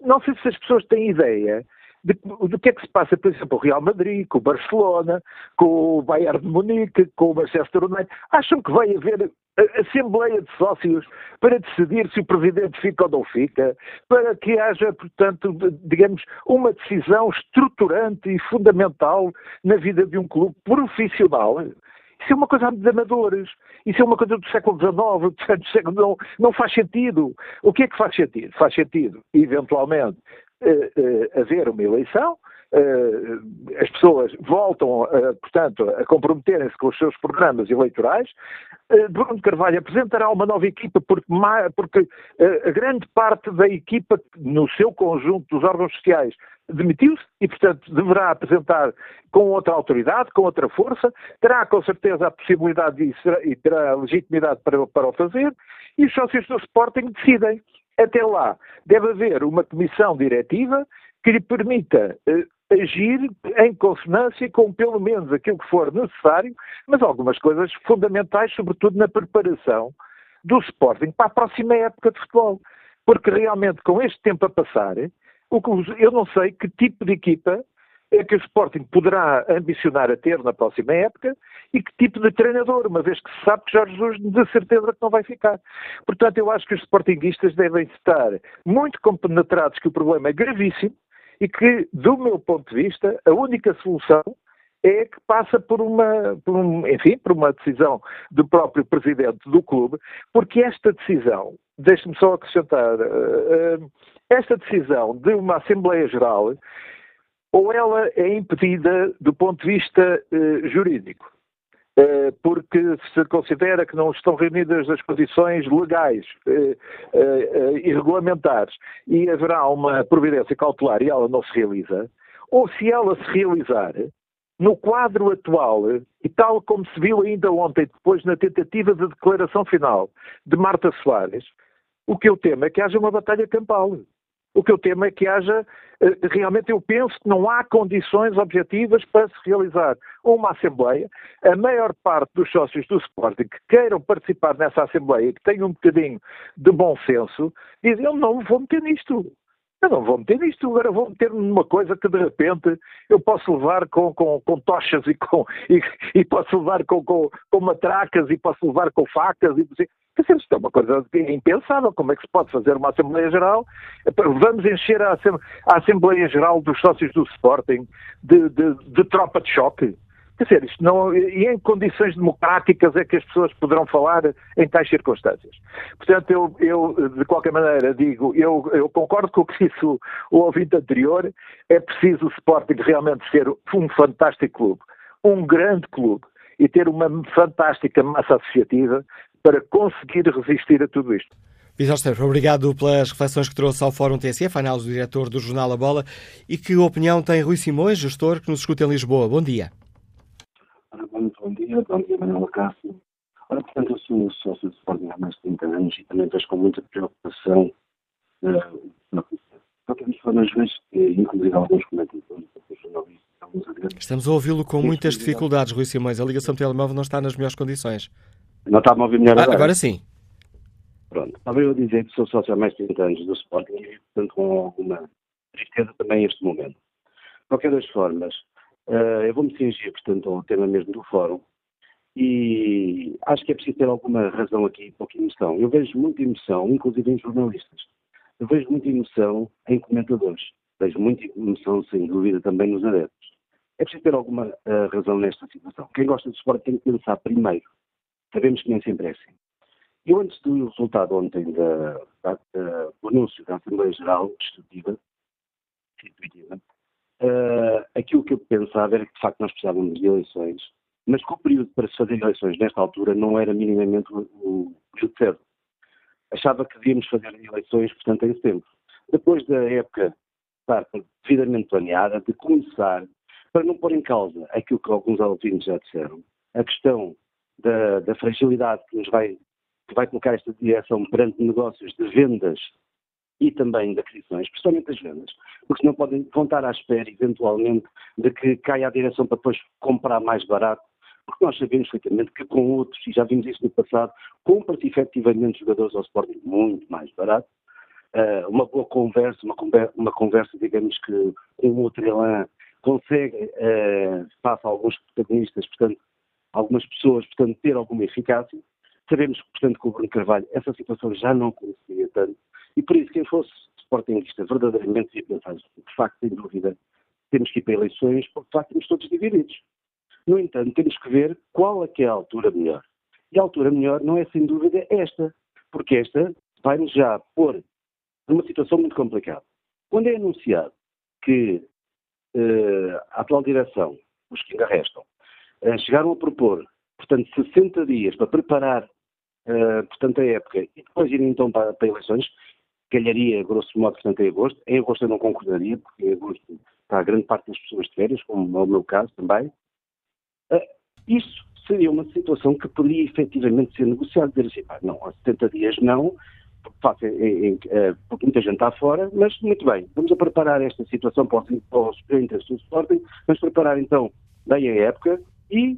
Não sei se as pessoas têm ideia de, do que é que se passa, por exemplo, o Real Madrid, com o Barcelona, com o Bayern de Munique, com o Manchester United. Acham que vai haver assembleia de sócios para decidir se o presidente fica ou não fica, para que haja, portanto, digamos, uma decisão estruturante e fundamental na vida de um clube profissional. Isso é uma coisa de amadores. Isso é uma coisa do século XIX, do século não, não faz sentido. O que é que faz sentido? Faz sentido, eventualmente, eh, eh, haver uma eleição, Uh, as pessoas voltam, uh, portanto, a comprometerem-se com os seus programas eleitorais. Uh, Bruno Carvalho apresentará uma nova equipa porque, porque a grande parte da equipa, no seu conjunto dos órgãos sociais, demitiu-se e, portanto, deverá apresentar com outra autoridade, com outra força, terá com certeza a possibilidade de, e terá a legitimidade para, para o fazer, e os sócios do Sporting decidem. Até lá, deve haver uma comissão diretiva que lhe permita eh, agir em consonância com pelo menos aquilo que for necessário, mas algumas coisas fundamentais, sobretudo na preparação do Sporting para a próxima época de futebol. Porque realmente, com este tempo a passar, eu não sei que tipo de equipa é que o Sporting poderá ambicionar a ter na próxima época e que tipo de treinador, uma vez que se sabe que Jorge Jesus de certeza que não vai ficar. Portanto, eu acho que os Sportingistas devem estar muito compenetrados que o problema é gravíssimo e que, do meu ponto de vista, a única solução é que passa por uma, por um, enfim, por uma decisão do próprio presidente do clube, porque esta decisão, deixe-me só acrescentar, uh, uh, esta decisão de uma Assembleia Geral, ou ela é impedida do ponto de vista eh, jurídico, eh, porque se considera que não estão reunidas as condições legais eh, eh, e regulamentares e haverá uma providência cautelar e ela não se realiza, ou se ela se realizar, no quadro atual, e tal como se viu ainda ontem, depois na tentativa de declaração final de Marta Soares, o que eu temo é que haja uma batalha campal. O que eu temo é que haja, eh, realmente eu penso que não há condições objetivas para se realizar uma Assembleia. A maior parte dos sócios do Sporting que queiram participar nessa Assembleia que tenham um bocadinho de bom senso, dizem, eu não vou meter nisto. Eu não vou meter nisto, agora vou meter-me numa coisa que de repente eu posso levar com, com, com tochas e, com, e, e posso levar com, com, com, matracas e posso levar com facas e isto é uma coisa impensável. Como é que se pode fazer uma Assembleia Geral? Vamos encher a, Assembleia Geral dos sócios do Sporting de, de, de tropa de choque? Quer dizer, isto não, e em condições democráticas é que as pessoas poderão falar em tais circunstâncias. Portanto, eu, eu de qualquer maneira, digo, eu, eu, concordo com o que disse o, o ouvinte anterior, é preciso o Sporting realmente ser um fantástico clube, um grande clube, e ter uma fantástica massa associativa para conseguir resistir a tudo isto. Vitor Sterro, obrigado pelas reflexões que trouxe ao Fórum TSF, análise do diretor do Jornal A Bola. E que opinião tem Rui Simões, gestor, que nos escuta em Lisboa? Bom dia. Muito bom dia, bom dia Manuela Cássio. Ora, portanto, eu sou sócio de Sporting há mais de 30 anos e também vejo com muita preocupação uh, na qualquer forma, às vezes, inclusive alguns comentadores, jornalistas, alguns adeptos. Estamos a ouvi-lo com muitas dificuldades, Rui Simões. A ligação do telemóvel não está nas melhores condições. Não está a ouvir melhor ah, agora? agora sim. Pronto. Estava eu a dizer que sou sócio há mais de 30 anos do Sporting e, portanto, com alguma tristeza também este momento. De qualquer das formas, uh, eu vou-me cingir, portanto, ao tema mesmo do fórum e acho que é preciso ter alguma razão aqui, pouca emoção. Eu vejo muita emoção, inclusive em jornalistas. Eu vejo muita emoção em comentadores. Vejo muita emoção, sem dúvida, também nos adeptos. É preciso ter alguma uh, razão nesta situação. Quem gosta de esporte tem que pensar primeiro. Sabemos que nem sempre é assim. Eu, antes do resultado ontem da, da, da, do anúncio da Assembleia Geral Institutiva, uh, aquilo que eu pensava era que, de facto, nós precisávamos de eleições, mas que o período para se fazer eleições nesta altura não era minimamente o, o período certo. Achava que devíamos fazer eleições, portanto, em setembro. Depois da época estar devidamente planeada, de começar, para não pôr em causa aquilo que alguns ouvintes já disseram, a questão da, da fragilidade que nos vai, que vai colocar esta direção perante negócios de vendas e também de aquisições, principalmente as vendas, porque senão podem contar à espera, eventualmente, de que caia a direção para depois comprar mais barato, porque nós sabemos perfeitamente que com outros, e já vimos isso no passado, compra-se efetivamente jogadores ao Sporting muito mais barato, uh, uma boa conversa, uma, conversa, uma conversa, digamos que com outro elan, consegue, uh, face a alguns protagonistas, portanto, algumas pessoas, portanto, ter alguma eficácia. Sabemos, portanto, que o Bruno Carvalho, essa situação já não conseguia tanto, e por isso quem fosse sportingista verdadeiramente devia pensar, de facto, sem dúvida, temos que ir para eleições, porque de facto estamos todos divididos. No entanto, temos que ver qual é que é a altura melhor. E a altura melhor não é, sem dúvida, esta, porque esta vai-nos já pôr numa situação muito complicada. Quando é anunciado que uh, a atual direção, os que ainda restam, uh, chegaram a propor, portanto, 60 dias para preparar, uh, portanto, a época e depois irem então para, para eleições, calharia, grosso modo, portanto, em agosto. Em agosto eu não concordaria, porque em agosto está a grande parte das pessoas de férias, como é o meu caso também. Isso seria uma situação que poderia efetivamente ser negociada, dizer assim, pá, não, há 70 dias não, porque, porque muita gente está fora, mas muito bem, vamos a preparar esta situação para os, para os do Sporting, vamos preparar então bem a época e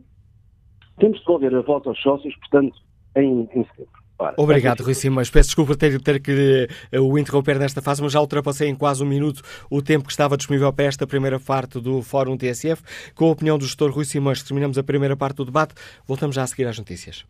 temos de devolver a volta aos sócios, portanto, em, em setembro. Obrigado, Rui Simas. Peço desculpa ter, ter que o interromper nesta fase, mas já ultrapassei em quase um minuto o tempo que estava disponível para esta primeira parte do Fórum TSF. Com a opinião do gestor Rui Simas, terminamos a primeira parte do debate. Voltamos já a seguir às notícias.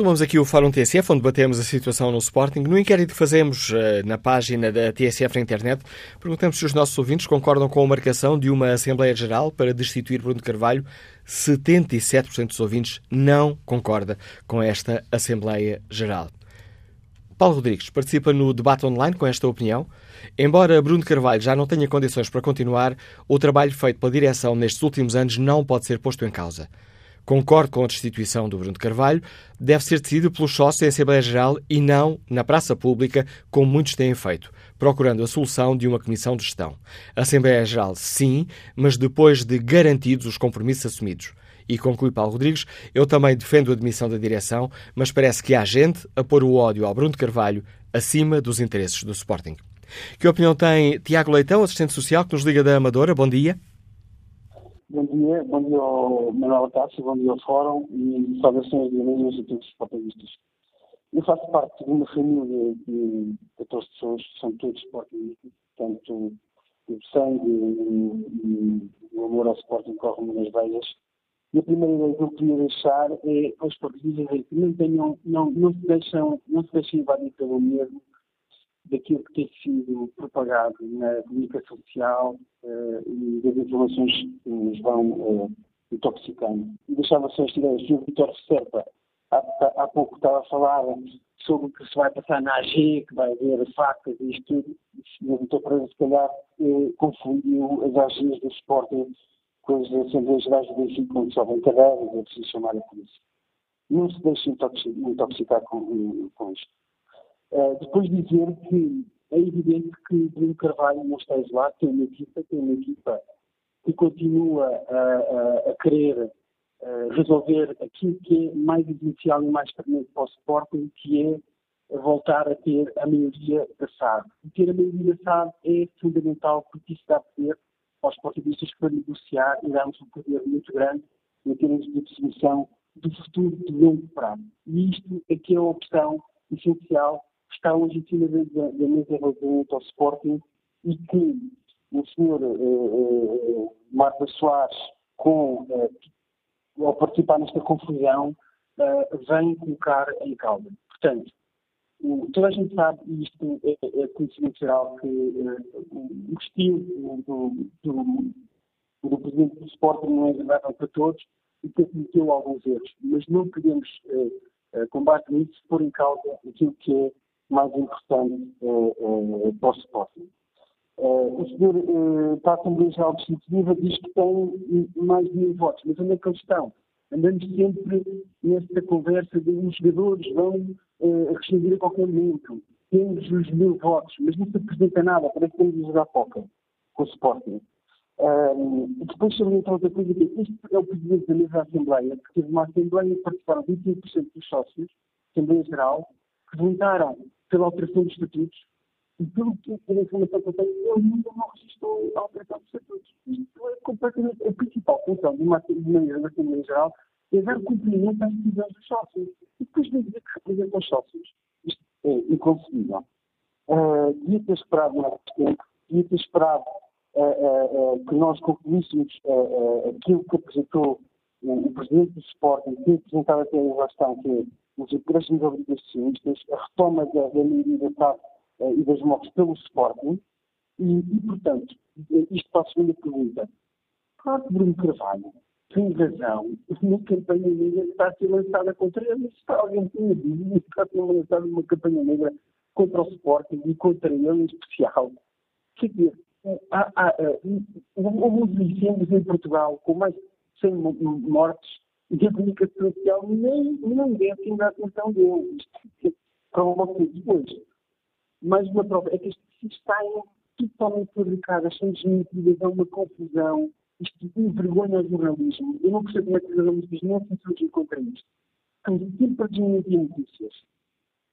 Retomamos aqui o Fórum TSF, onde batemos a situação no Sporting. No inquérito que fazemos uh, na página da TSF na internet, perguntamos se os nossos ouvintes concordam com a marcação de uma Assembleia Geral para destituir Bruno Carvalho. 77% dos ouvintes não concorda com esta Assembleia Geral. Paulo Rodrigues participa no debate online com esta opinião. Embora Bruno Carvalho já não tenha condições para continuar, o trabalho feito pela direção nestes últimos anos não pode ser posto em causa. Concordo com a destituição do Bruno Carvalho, deve ser decidido pelos sócios em Assembleia Geral e não na praça pública, como muitos têm feito, procurando a solução de uma comissão de gestão. Assembleia Geral, sim, mas depois de garantidos os compromissos assumidos. E conclui Paulo Rodrigues, eu também defendo a admissão da direção, mas parece que há gente a pôr o ódio ao Bruno Carvalho acima dos interesses do Sporting. Que opinião tem Tiago Leitão, assistente social, que nos liga da Amadora? Bom dia. Bom dia, bom dia ao Manuel Cássio, bom dia ao Fórum e saudações de amigos a todos os sportingistas. Eu faço parte de uma família de 14 pessoas, são todos sportingistas, portanto, o sangue e o amor ao Sporting corre nas veias. E a primeira ideia que eu queria deixar é aos sportingistas é que não, tenham, não, não, se deixam, não se deixem invadir pelo medo daquilo que tem sido propagado na comunicação social uh, e das informações que nos vão uh, intoxicando. E deixava só esta ideia, o Vitor Serpa há, há, pouco estava a falar sobre o que se vai passar na AG, que vai haver facas e isto tudo, o Vitor Pereira se calhar uh, confundiu as AGs do Sporting com as Assembleias Gerais do Benfica, quando sobem cadáveres, é preciso chamar a polícia. Não se deixe intoxicar com, com isto. Uh, depois dizer que é evidente que Bruno Carvalho não está isolado, tem uma equipa, tem uma equipa que continua a, a, a querer uh, resolver aquilo que é mais essencial e mais permanente para o Sporting, que é voltar a ter a maioria da SAD. E ter a maioria da SAD é fundamental porque isso dá poder aos portugueses para negociar e darmos um poder muito grande em termos de definição do futuro de longo prazo. E isto é que é a opção essencial está hoje em cima da, mesa relativamente ao Sporting e que o senhor uh, uh, Marta Soares, com, uh, ao participar nesta confusão, vem colocar em causa. Portanto, toda a gente sabe, e isto é, é conhecimento geral, que o estilo do, do, do, Presidente do Sporting não é agradável para todos e que cometeu alguns erros. Mas não podemos, com base nisso, pôr em causa aquilo que é mais importante uh, uh, para o Sporting. Uh, o senhor uh, para a Assembleia Geral Legislativa diz que tem mais de mil votos, mas onde é que eles estão? Andamos sempre nesta conversa de os jogadores vão uh, rescindir a qualquer momento. Temos os mil votos, mas não se apresenta nada, parece que temos a jogar pouco com o Sporting. Uh, depois salientar outra coisa que este é o presidente da mesa da Assembleia, que teve uma Assembleia que participaram 25% dos sócios, Assembleia Geral, que votaram pela alteração dos estatutos e pelo que pela informação que eu tenho, ele ainda não registrou a alteração dos estatutos. Isto é completamente a principal função de uma, Assembleia Geral é dar cumprimento às decisões dos sócios. E depois de dizer que representa os sócios. Isto é inconcebível. Uh, devia ter esperado mais tempo, devia ter esperado uh, uh, que nós concluíssemos aquilo que apresentou o, o Presidente do Sporting, que apresentado até a relação, que é os empréstimos obrigacionistas, a retoma da, da maioria da TAP uh, e das mortes pelo Sporting, e, e, portanto, isto para a segunda pergunta. Claro que Bruno Carvalho tem razão uma campanha negra está a ser lançada contra ele. Se alguém tinha dúvida, está a ser lançada uma campanha negra contra o Sporting e contra ele em especial. Quer dizer, há, há, houve incêndios em Portugal com mais de 100 mortes e a comunicação social nem, nem deve ter a atenção dele. Isto prova-se depois. Mais uma prova é que isto está totalmente fabricado, são desmentidas, é uma confusão, isto envergonha o jornalismo. Eu não percebo como é que os jornalistas não se insurgem contra isto. Estão sempre desmentir notícias.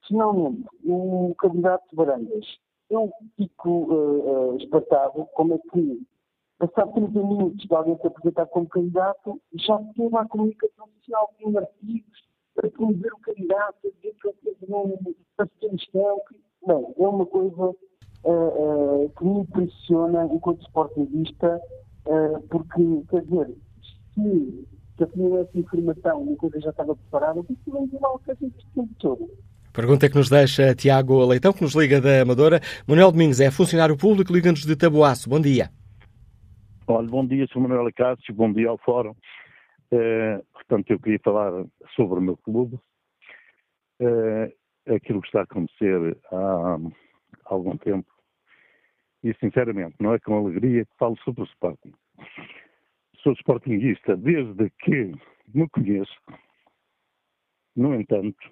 Finalmente, o candidato de Barandas. Eu fico uh, uh, espantado como é que Passado 30 minutos de alguém se apresentar como candidato, já teve a comunicação social com artigos para promover o candidato, dizer que ele teve um paciência. Bem, é uma coisa uh, uh, que me impressiona enquanto sportingista, uh, porque, quer dizer, se Se eu tinha essa informação e a coisa já estava preparada, por que vem lá o que este tempo todo? Pergunta que nos deixa Tiago Leitão, que nos liga da Amadora. Manuel Domingos é funcionário público, liga-nos de Taboaço. Bom dia. Olha, bom dia, Sr. Manuel Acácio, bom dia ao Fórum. Uh, portanto, eu queria falar sobre o meu clube. Uh, aquilo que está a acontecer há, há algum tempo. E, sinceramente, não é com alegria que falo sobre o Sporting. Sou sportinguista desde que me conheço. No entanto,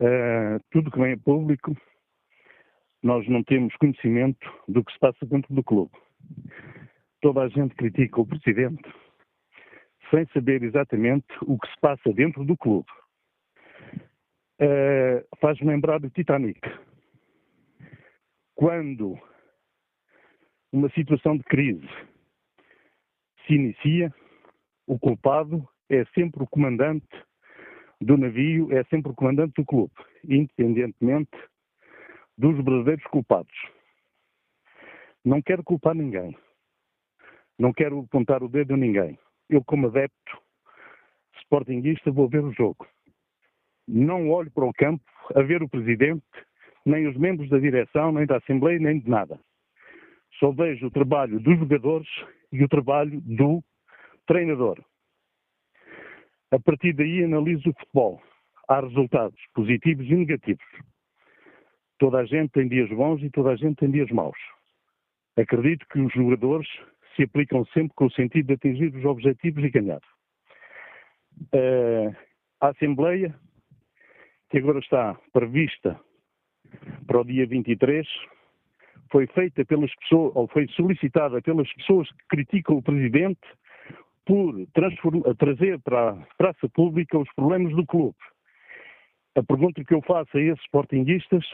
uh, tudo que vem a público, nós não temos conhecimento do que se passa dentro do clube. Toda a gente critica o presidente sem saber exatamente o que se passa dentro do clube. Uh, Faz-me lembrar do Titanic. Quando uma situação de crise se inicia, o culpado é sempre o comandante do navio, é sempre o comandante do clube, independentemente dos verdadeiros culpados. Não quero culpar ninguém. Não quero apontar o dedo a ninguém. Eu, como adepto sportinguista, vou ver o jogo. Não olho para o campo a ver o presidente, nem os membros da direção, nem da Assembleia, nem de nada. Só vejo o trabalho dos jogadores e o trabalho do treinador. A partir daí analiso o futebol. Há resultados positivos e negativos. Toda a gente tem dias bons e toda a gente tem dias maus. Acredito que os jogadores se aplicam sempre com o sentido de atingir os objetivos e ganhar. Uh, a Assembleia, que agora está prevista para o dia 23, foi feita pelas pessoas, ou foi solicitada pelas pessoas que criticam o Presidente por trazer para a praça pública os problemas do clube. A pergunta que eu faço a esses sportinguistas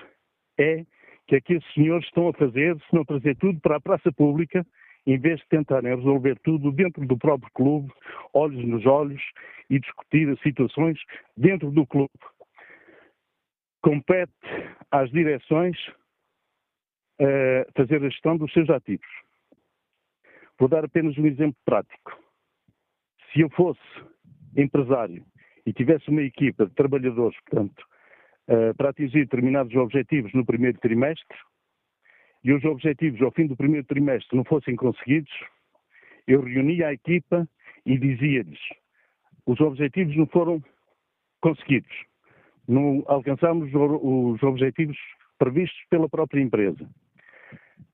é que é que esses senhores estão a fazer se não trazer tudo para a praça pública, em vez de tentarem resolver tudo dentro do próprio clube, olhos nos olhos, e discutir as situações dentro do clube. Compete às direções uh, fazer a gestão dos seus ativos. Vou dar apenas um exemplo prático. Se eu fosse empresário e tivesse uma equipa de trabalhadores, portanto, uh, para atingir determinados objetivos no primeiro trimestre, e os objetivos ao fim do primeiro trimestre não fossem conseguidos, eu reunia a equipa e dizia-lhes: os objetivos não foram conseguidos, não alcançamos os objetivos previstos pela própria empresa.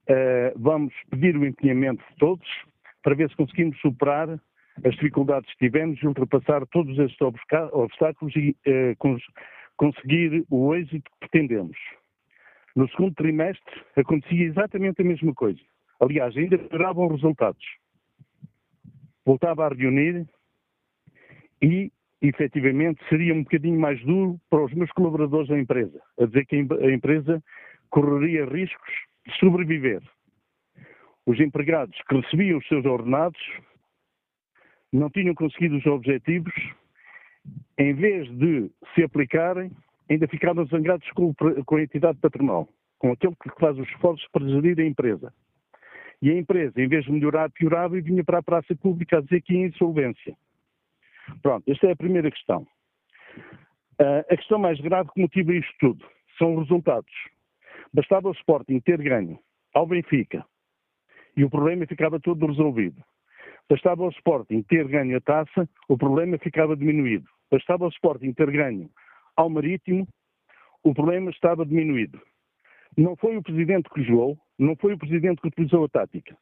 Uh, vamos pedir o empenhamento de todos para ver se conseguimos superar as dificuldades que tivemos e ultrapassar todos estes obstáculos e uh, cons conseguir o êxito que pretendemos. No segundo trimestre acontecia exatamente a mesma coisa. Aliás, ainda melhoravam os resultados. Voltava a reunir e, efetivamente, seria um bocadinho mais duro para os meus colaboradores da empresa, a dizer que a empresa correria riscos de sobreviver. Os empregados que recebiam os seus ordenados não tinham conseguido os objetivos, em vez de se aplicarem, ainda ficaram zangados com, com a entidade patronal, com aquele que faz os esforços para gerir a empresa. E a empresa, em vez de melhorar, piorava e vinha para a praça pública a dizer que ia insolvência. Pronto, esta é a primeira questão. Uh, a questão mais grave que motiva isto tudo são os resultados. Bastava o Sporting ter ganho ao Benfica e o problema ficava todo resolvido. Bastava o Sporting ter ganho a taça, o problema ficava diminuído. Bastava o Sporting ter ganho ao Marítimo, o problema estava diminuído. Não foi o Presidente que jogou, não foi o Presidente que utilizou a tática.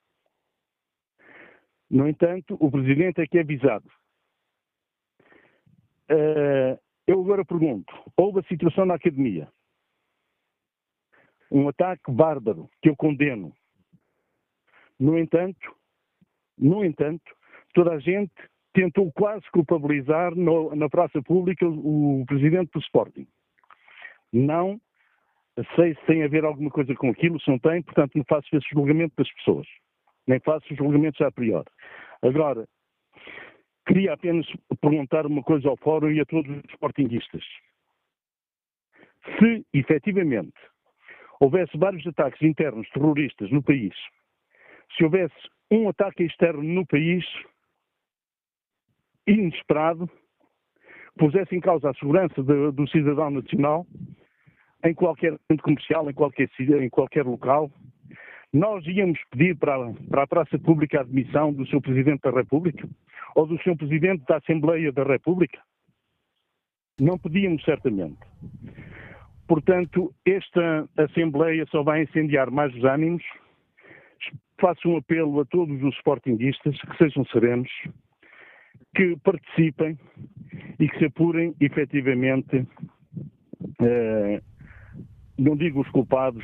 No entanto, o Presidente é que é avisado. Uh, eu agora pergunto: houve a situação na academia? um ataque bárbaro que eu condeno. No entanto, no entanto, toda a gente tentou quase culpabilizar no, na praça pública o, o, presidente do Sporting. Não sei se tem a ver alguma coisa com aquilo, se não tem, portanto não faço esse julgamento das pessoas. Nem faço julgamentos a priori. Agora, queria apenas perguntar uma coisa ao Fórum e a todos os sportinguistas. Se, efetivamente, houvesse vários ataques internos terroristas no país, se houvesse um ataque externo no país, inesperado pusesse em causa a segurança de, do cidadão nacional em qualquer centro comercial, em qualquer, em qualquer local. Nós íamos pedir para, para a praça pública a admissão do Sr. Presidente da República ou do Sr. Presidente da Assembleia da República? Não pedíamos, certamente. Portanto, esta Assembleia só vai incendiar mais os ânimos. Faço um apelo a todos os sportinguistas que sejam serenos, que participem e que se apurem efetivamente, eh, não digo os culpados,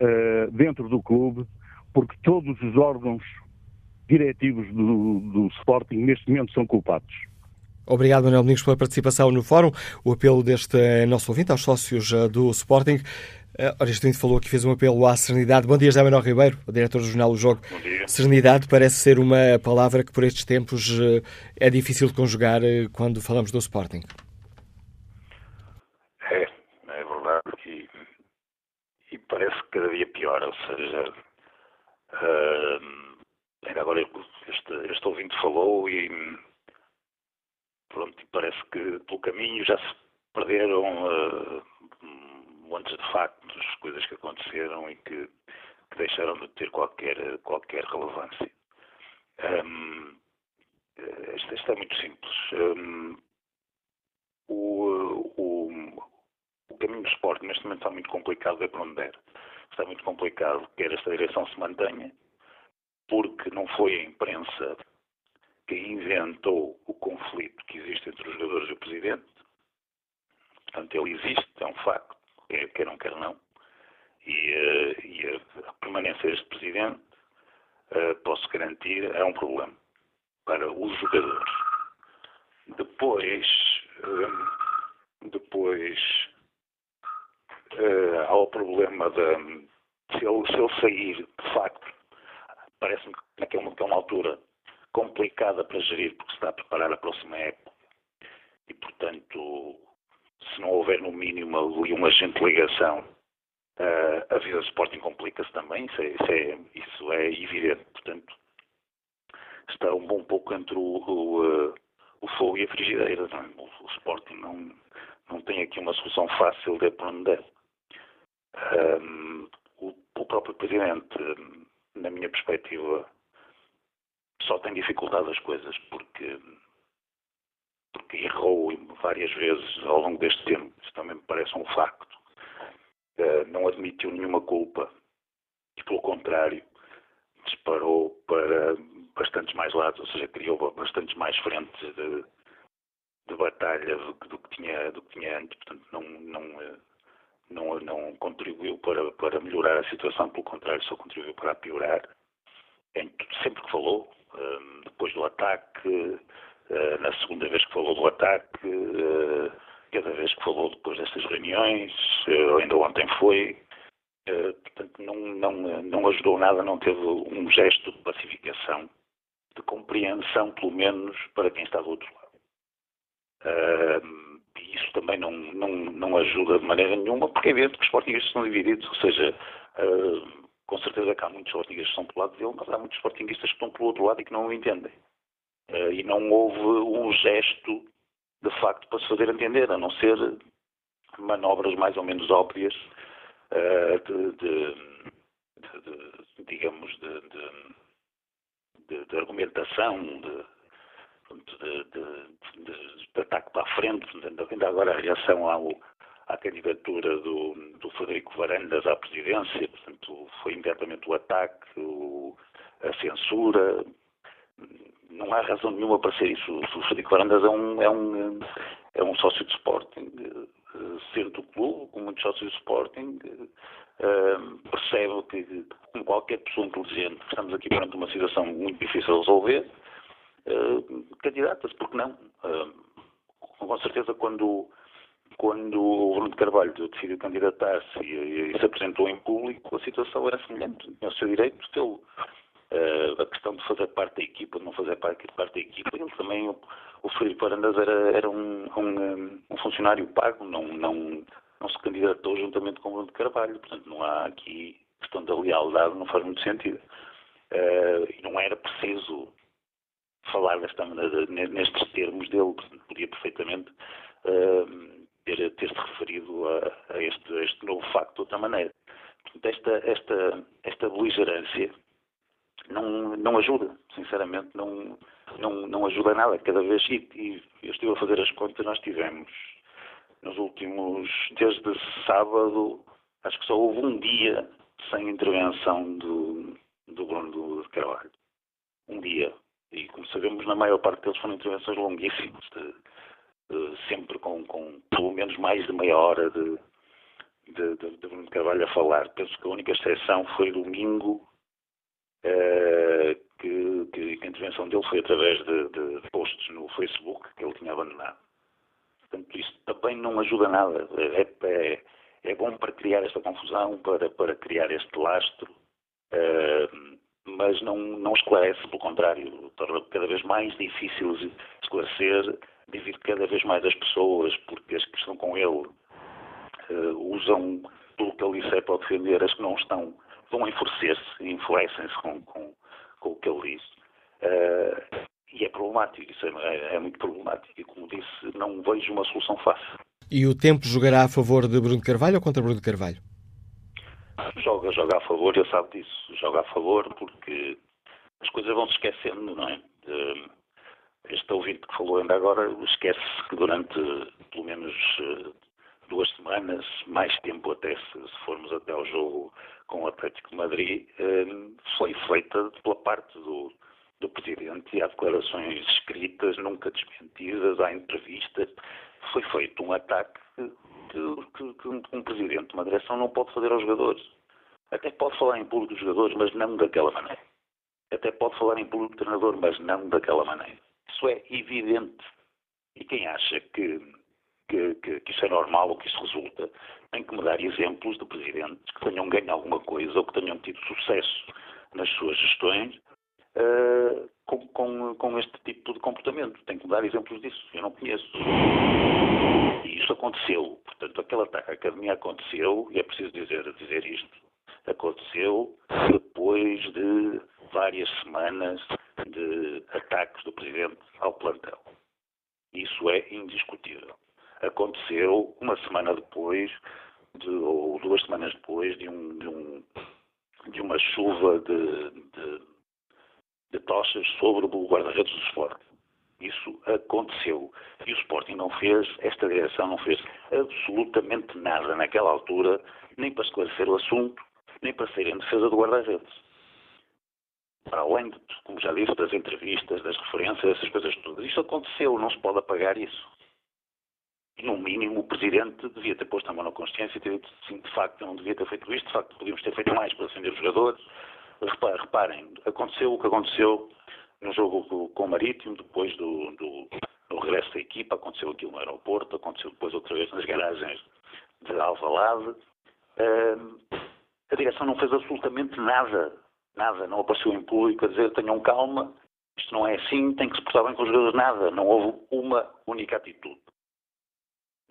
eh, dentro do clube, porque todos os órgãos diretivos do, do Sporting neste momento são culpados. Obrigado, Manuel Domingos, pela participação no fórum. O apelo deste eh, nosso ouvinte aos sócios do Sporting. Uh, ora, este falou que fez um apelo à serenidade. Bom dia, José Manuel Ribeiro, o diretor do jornal O Jogo. Bom dia. Serenidade parece ser uma palavra que por estes tempos uh, é difícil de conjugar uh, quando falamos do Sporting. É, é verdade e, e parece que cada dia pior, ou seja, uh, ainda agora este, este ouvinte falou e pronto, parece que pelo caminho já se perderam uh, montes de factos, coisas que aconteceram e que, que deixaram de ter qualquer, qualquer relevância. Um, isto, isto, é muito simples. Um, o, o, o, caminho do esporte neste momento está muito complicado de aprender. Está muito complicado que esta direção se mantenha, porque não foi a imprensa que inventou o conflito que existe entre os jogadores e o presidente. Portanto, ele existe, é um facto, quer queiram, quer não. E, uh, e a, permanência deste presidente, uh, posso garantir, é um problema para os jogadores. Depois, uh, depois há o problema de se ele, se ele sair, de facto, parece-me é que é uma altura complicada para gerir, porque se está a preparar a próxima época. E, portanto, se não houver, no mínimo, ali um agente ligação, uh, a vida do Sporting complica-se também. Isso é, isso, é, isso é, evidente. Portanto, está um bom pouco entre o, o, uh, o fogo e a frigideira. É? O, o, Sporting não, não tem aqui uma solução fácil de aprender. Um, o, o próprio Presidente, na minha perspectiva, só tem dificultado as coisas porque, porque errou várias vezes ao longo deste tempo. Isso também me parece um facto. Uh, não admitiu nenhuma culpa e, pelo contrário, disparou para bastantes mais lados, ou seja, criou bastantes mais frentes de, de batalha do, do, que tinha, do que tinha antes. Portanto, não, não, eh, não, não contribuiu para, para melhorar a situação, pelo contrário, só contribuiu para piorar. Em, sempre que falou, depois do ataque, eh, na segunda vez que falou do ataque, eh, cada vez que falou depois destas reuniões, eh, ainda ontem foi, portanto não, não, não ajudou nada, não teve um gesto de pacificação, de compreensão, pelo menos, para quem está do outro lado. E isso também não, não, não ajuda de maneira nenhuma, porque é evidente que os sportingistas estão divididos, ou seja, com certeza que há muitos sportinguistas que estão pelo lado dele, mas há muitos sportinguistas que estão pelo outro lado e que não o entendem. Uh, e não houve um gesto, de facto, para se fazer entender, a não ser manobras mais ou menos óbvias uh, de, de, de, digamos, de, de, argumentação, de, de, ataque para a frente, ainda agora a reação ao, à candidatura do, do Frederico Varandas à presidência, portanto, foi imediatamente o ataque, o, a censura. Não há razão nenhuma para ser isso. O Frederico Varandas é um, é um, é um sócio de Sporting, eh, ser do clube, com muitos sócios de Sporting, eh, percebe que, como qualquer pessoa inteligente, estamos aqui perante uma situação muito difícil de resolver, candidata-se, porque não? com certeza, quando quando o Bruno Carvalho decidiu candidatar-se e, e, se apresentou em público, a situação era semelhante. Tinha o seu direito de tê-lo. Uh, a questão de fazer parte da equipa, de não fazer parte, parte da equipa. Ele também, o, o Filipe Arandas era, era um, um, um, funcionário pago, não, não, não se candidatou juntamente com o Bruno de Carvalho. Portanto, não há aqui questão da lealdade, não faz muito sentido. Uh, e não era preciso falar desta, nestes termos dele, podia perfeitamente uh, ter, ter se referido a, a, este, a, este, novo facto de outra maneira. Portanto, esta, esta, esta beligerância não, não ajuda, sinceramente, não, não, não ajuda nada. Cada vez, e, e eu estive a fazer as contas, nós tivemos nos últimos, desde sábado, acho que só houve um dia sem intervenção do, do Bruno de Carvalho. Um dia. E como sabemos, na maior parte deles foram intervenções longuíssimas, de, de, sempre com, com, pelo menos mais de meia hora de, de, de, de Bruno de Carvalho a falar. Penso que a única exceção foi domingo, que, que, a intervenção dele foi através de, de posts no Facebook que ele tinha abandonado. Portanto, isso também não ajuda nada. É, é, é bom para criar esta confusão, para, para criar este lastro, uh, mas não, não esclarece, pelo contrário, torna cada vez mais difícil esclarecer, divide cada vez mais as pessoas, porque as que estão com ele uh, usam tudo que ele disser para defender, as que não estão vão enfurecer-se, enfurecem-se com, com, com, o que ele diz. Uh, e é problemático, isso é, é, muito problemático. E como disse, não vejo uma solução fácil. E o tempo jogará a favor de Bruno Carvalho ou contra Bruno Carvalho? Joga, joga a favor, ele sabe disso. Joga a favor porque as coisas vão se esquecendo, não é? Este ouvinte que falou ainda agora esquece que durante pelo menos eh, duas semanas, mais tempo até se formos até ao jogo com o Atlético Madrid, eh, foi feita pela parte do, do Presidente há declarações escritas, nunca desmentidas, há entrevistas. Foi feito um ataque que, que, que um Presidente de uma direção não pode fazer aos jogadores. Até pode falar em público dos jogadores, mas não daquela maneira. Até pode falar em público do treinador, mas não daquela maneira. Isso é evidente. E quem acha que, que, que, que isso é normal ou que isso resulta, tem que me dar exemplos de presidentes que tenham ganho alguma coisa ou que tenham tido sucesso nas suas gestões uh, com, com, com, este tipo de comportamento. Tenho que dar exemplos disso. Eu não conheço. E isso aconteceu. Portanto, aquele ataque à academia aconteceu, e é preciso dizer, dizer isto, aconteceu depois de várias semanas de ataques do Presidente ao plantel. Isso é indiscutível. Aconteceu uma semana depois, de, ou duas semanas depois, de, um, de, um, de uma chuva de, de tochas sobre o guarda-redes do Sporting. Isso aconteceu. E o Sporting não fez, esta direção não fez absolutamente nada naquela altura, nem para esclarecer o assunto, nem para sair em defesa do guarda-redes. Para além, de, como já disse, das entrevistas, das referências, essas coisas todas. Isto aconteceu, não se pode apagar isso. No mínimo, o Presidente devia ter posto a mão na consciência e ter dito, sim, de facto, não devia ter feito isto, de facto, podíamos ter feito mais para defender os jogadores, Reparem, aconteceu o que aconteceu no jogo com o Marítimo, depois do, do, do regresso da equipa, aconteceu aquilo no aeroporto, aconteceu depois outra vez nas garagens de Alvalade. Uh, a direção não fez absolutamente nada, nada, não apareceu em público a dizer tenham calma, isto não é assim, tem que se portar bem com os jogadores, nada, não houve uma única atitude.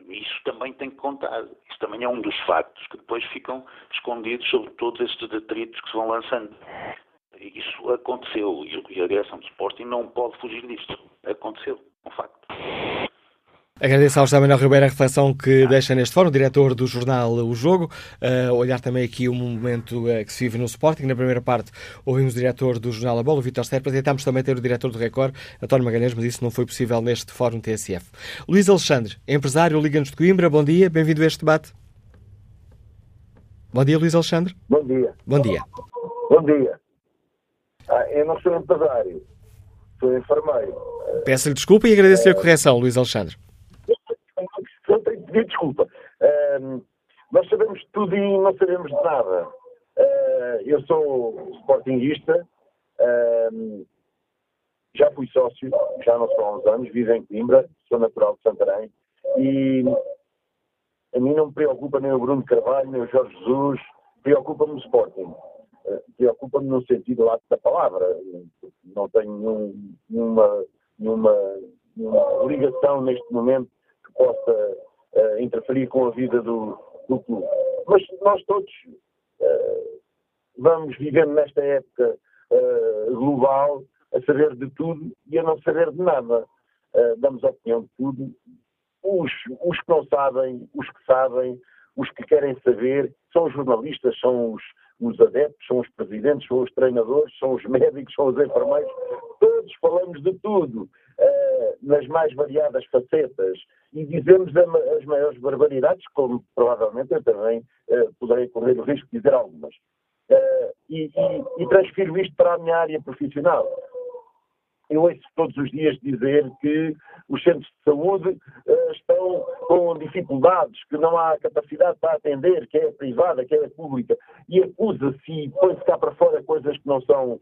Isso também tem que contar. Isso também é um dos factos que depois ficam escondidos sobre todos estes detritos que se vão lançando. Isso aconteceu e a direção do Sporting não pode fugir disto. Aconteceu, é um facto. Agradeço ao José Manuel Ribeiro a reflexão que deixa neste fórum, diretor do jornal O Jogo. Uh, olhar também aqui o momento uh, que se vive no Sporting. Na primeira parte ouvimos o diretor do jornal A Bola, o Vitor Serpa. Tentámos também ter o diretor do Record, António Magalhães, mas isso não foi possível neste fórum TSF. Luís Alexandre, empresário Liga-nos de Coimbra. Bom dia, bem-vindo a este debate. Bom dia, Luís Alexandre. Bom dia. Bom dia. Bom dia. Ah, eu não sou empresário, sou enfermeiro. Peço-lhe desculpa e agradeço-lhe a correção, Luís Alexandre pedir desculpa. Nós sabemos tudo e não sabemos de nada. Uh, eu sou sportinguista, uh, já fui sócio, já não sou há uns anos, vivo em Coimbra, sou natural de Santarém, e a mim não me preocupa nem o Bruno Carvalho, nem o Jorge Jesus, preocupa-me o Sporting. Uh, preocupa-me no sentido lato da palavra. Não tenho nenhum, nenhuma, nenhuma, nenhuma ligação neste momento que possa uh, interferir com a vida do, do clube. Mas nós todos uh, vamos vivendo nesta época uh, global a saber de tudo e a não saber de nada. Damos opinião de tudo. Os, os que não sabem, os que sabem, os que querem saber, são os jornalistas, são os, os adeptos, são os presidentes, são os treinadores, são os médicos, são os enfermeiros. Todos falamos de tudo, nas mais variadas facetas, e dizemos as maiores barbaridades, como provavelmente eu também uh, poderei correr o risco de dizer algumas. Uh, e, e, e transfiro isto para a minha área profissional eu ouço todos os dias dizer que os centros de saúde uh, estão com dificuldades, que não há capacidade para atender, que é privada, que é pública, e acusa-se e põe-se cá para fora coisas que não são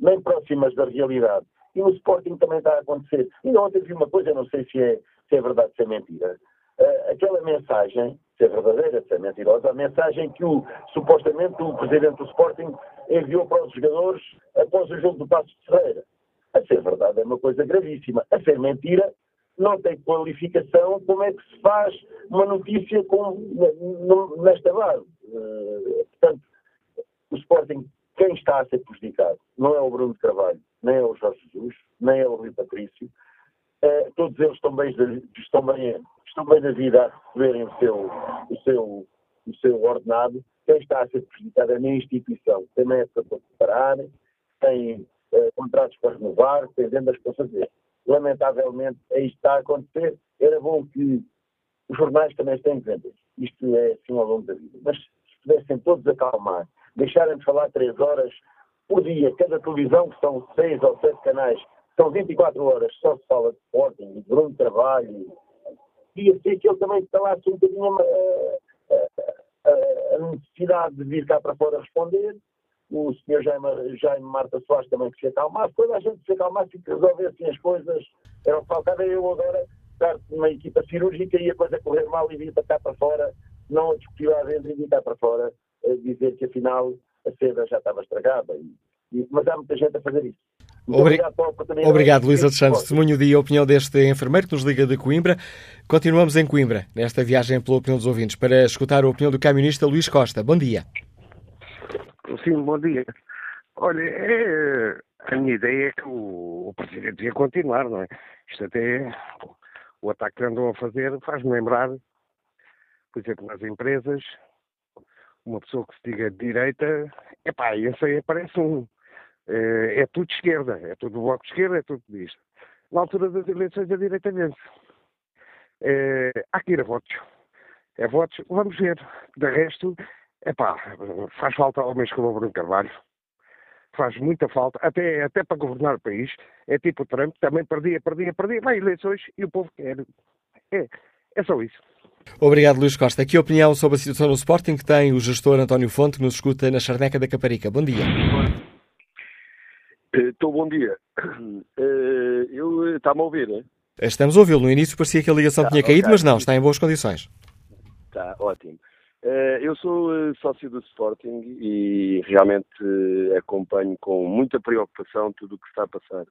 nem próximas da realidade. E no Sporting também está a acontecer. E ontem vi uma coisa, não sei se é, se é verdade, se é mentira. Uh, aquela mensagem, se é verdadeira, se é mentirosa, a mensagem que o, supostamente o presidente do Sporting enviou para os jogadores após o jogo do Passo de Ferreira a ser verdade é uma coisa gravíssima. A ser mentira não tem qualificação. Como é que se faz uma notícia com, nesta base? Uh, portanto, o Sporting, quem está a ser prejudicado não é o Bruno Carvalho, nem é o Jorge Jesus, nem é o Rui Patrício. Uh, todos eles estão bem, estão, bem, estão bem da vida a receberem o seu, o, seu, o seu ordenado. Quem está a ser prejudicado é a minha instituição. Tem época para preparar, tem eh, contratos para renovar, dependendo das coisas fazer. Lamentavelmente, é isto está a acontecer. Era bom que os jornais também têm vendas. Isto é assim ao longo da vida. Mas se pudessem todos acalmar, deixarem de falar três horas por dia, cada televisão, que são seis ou sete canais, são 24 horas, só se fala de Sporting, de Bruno Trabalho. Devia ser que ele também falasse um bocadinho a, a, a, a necessidade de vir cá para fora responder o senhor Jaime, Jaime Marta Soares também que se acalmasse, toda a gente se acalmasse e que resolvessem as coisas. Era o que faltava eu agora estar numa equipa cirúrgica e a coisa correr mal e vir para cá para fora, não a discutir lá dentro e vir cá para fora, dizer que afinal a seda já estava estragada. E, e, mas há muita gente a fazer isso. obrigado, obrigado Luís Alexandre. Testemunho de opinião deste enfermeiro que nos liga de Coimbra. Continuamos em Coimbra, nesta viagem pela opinião dos ouvintes, para escutar a opinião do camionista Luís Costa. Bom dia. Sim, bom dia. Olha, é, a minha ideia é que o, o Presidente ia continuar, não é? Isto até, o ataque que andam a fazer faz-me lembrar, por exemplo, nas empresas, uma pessoa que se diga de direita, epá, esse aí aparece um, é, é tudo de esquerda, é tudo bloco de esquerda, é tudo disto. Na altura das eleições a direita vence. É, há que ir a votos. É votos, vamos ver. De resto, Epá, faz falta homens como o Bruno Carvalho. Faz muita falta, até, até para governar o país. É tipo o Trump, também perdia, perdia, perdia. Vai eleições e o povo quer. É, é só isso. Obrigado, Luís Costa. Aqui a opinião sobre a situação no Sporting que tem o gestor António Fonte, que nos escuta na Charneca da Caparica. Bom dia. Estou bom dia. Eh, eu Está-me a ouvir, né? Estamos a ouvi-lo. No início parecia que a ligação tá, tinha caído, okay. mas não, está em boas condições. Está ótimo. Eh, eu sou eh, sócio do Sporting e realmente eh, acompanho com muita preocupação tudo o que está a passar.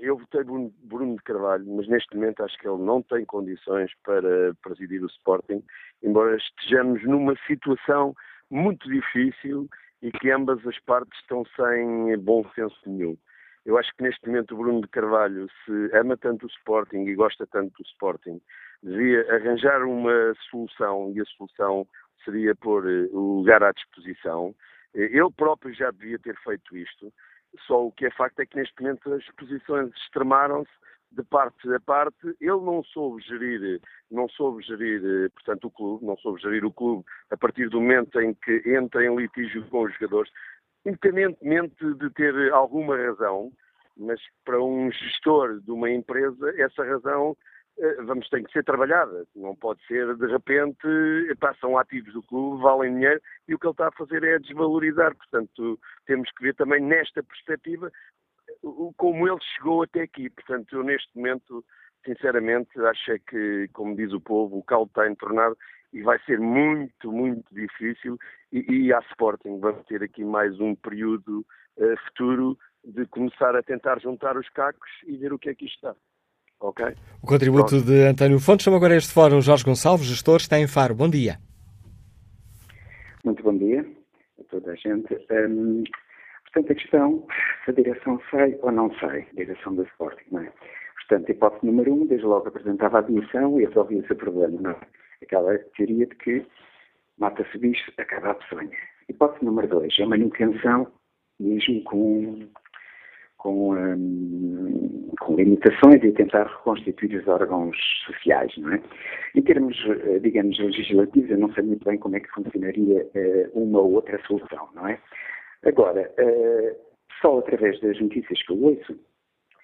Eu votei Bruno de Carvalho, mas neste momento acho que ele não tem condições para presidir o Sporting, embora estejamos numa situação muito difícil e que ambas as partes estão sem bom senso nenhum. Eu acho que neste momento o Bruno de Carvalho, se ama tanto o Sporting e gosta tanto do Sporting, devia arranjar uma solução e a solução seria pôr eh, o lugar à disposição. Eh, ele próprio já devia ter feito isto, só o que é facto é que neste momento as posições extremaram-se de parte a parte. Ele não soube gerir, não soube gerir, eh, portanto, o clube, não soube gerir o clube a partir do momento em que entra em litígio com os jogadores, independentemente de ter alguma razão, mas para um gestor de uma empresa, essa razão vamos ter que ser trabalhada. Não pode ser, de repente, são ativos do clube, valem dinheiro, e o que ele está a fazer é desvalorizar. Portanto, temos que ver também nesta perspectiva como ele chegou até aqui. Portanto, eu neste momento, sinceramente, acho é que, como diz o povo, o caldo está entornado e vai ser muito, muito difícil. E, e a Sporting vamos ter aqui mais um período uh, futuro de começar a tentar juntar os cacos e ver o que é que isto está. O contributo Pronto. de António Fontes. Chama agora este fórum Jorge Gonçalves, gestor, está em Faro. Bom dia. Muito bom dia a toda a gente. Um, portanto, a questão se a direção sai ou não sai, a direção do Sporting, não é? Portanto, hipótese número um, desde logo apresentava a admissão e resolvia-se o problema, não é? Aquela teoria de que mata-se bicho, acaba a peçonha. Hipótese número dois, a manutenção, mesmo com, com, hum, com limitações e tentar reconstituir os órgãos sociais, não é? Em termos, eh, digamos, legislativos, eu não sei muito bem como é que funcionaria uh, uma ou outra solução, não é? Agora, uh, só através das notícias que eu ouço,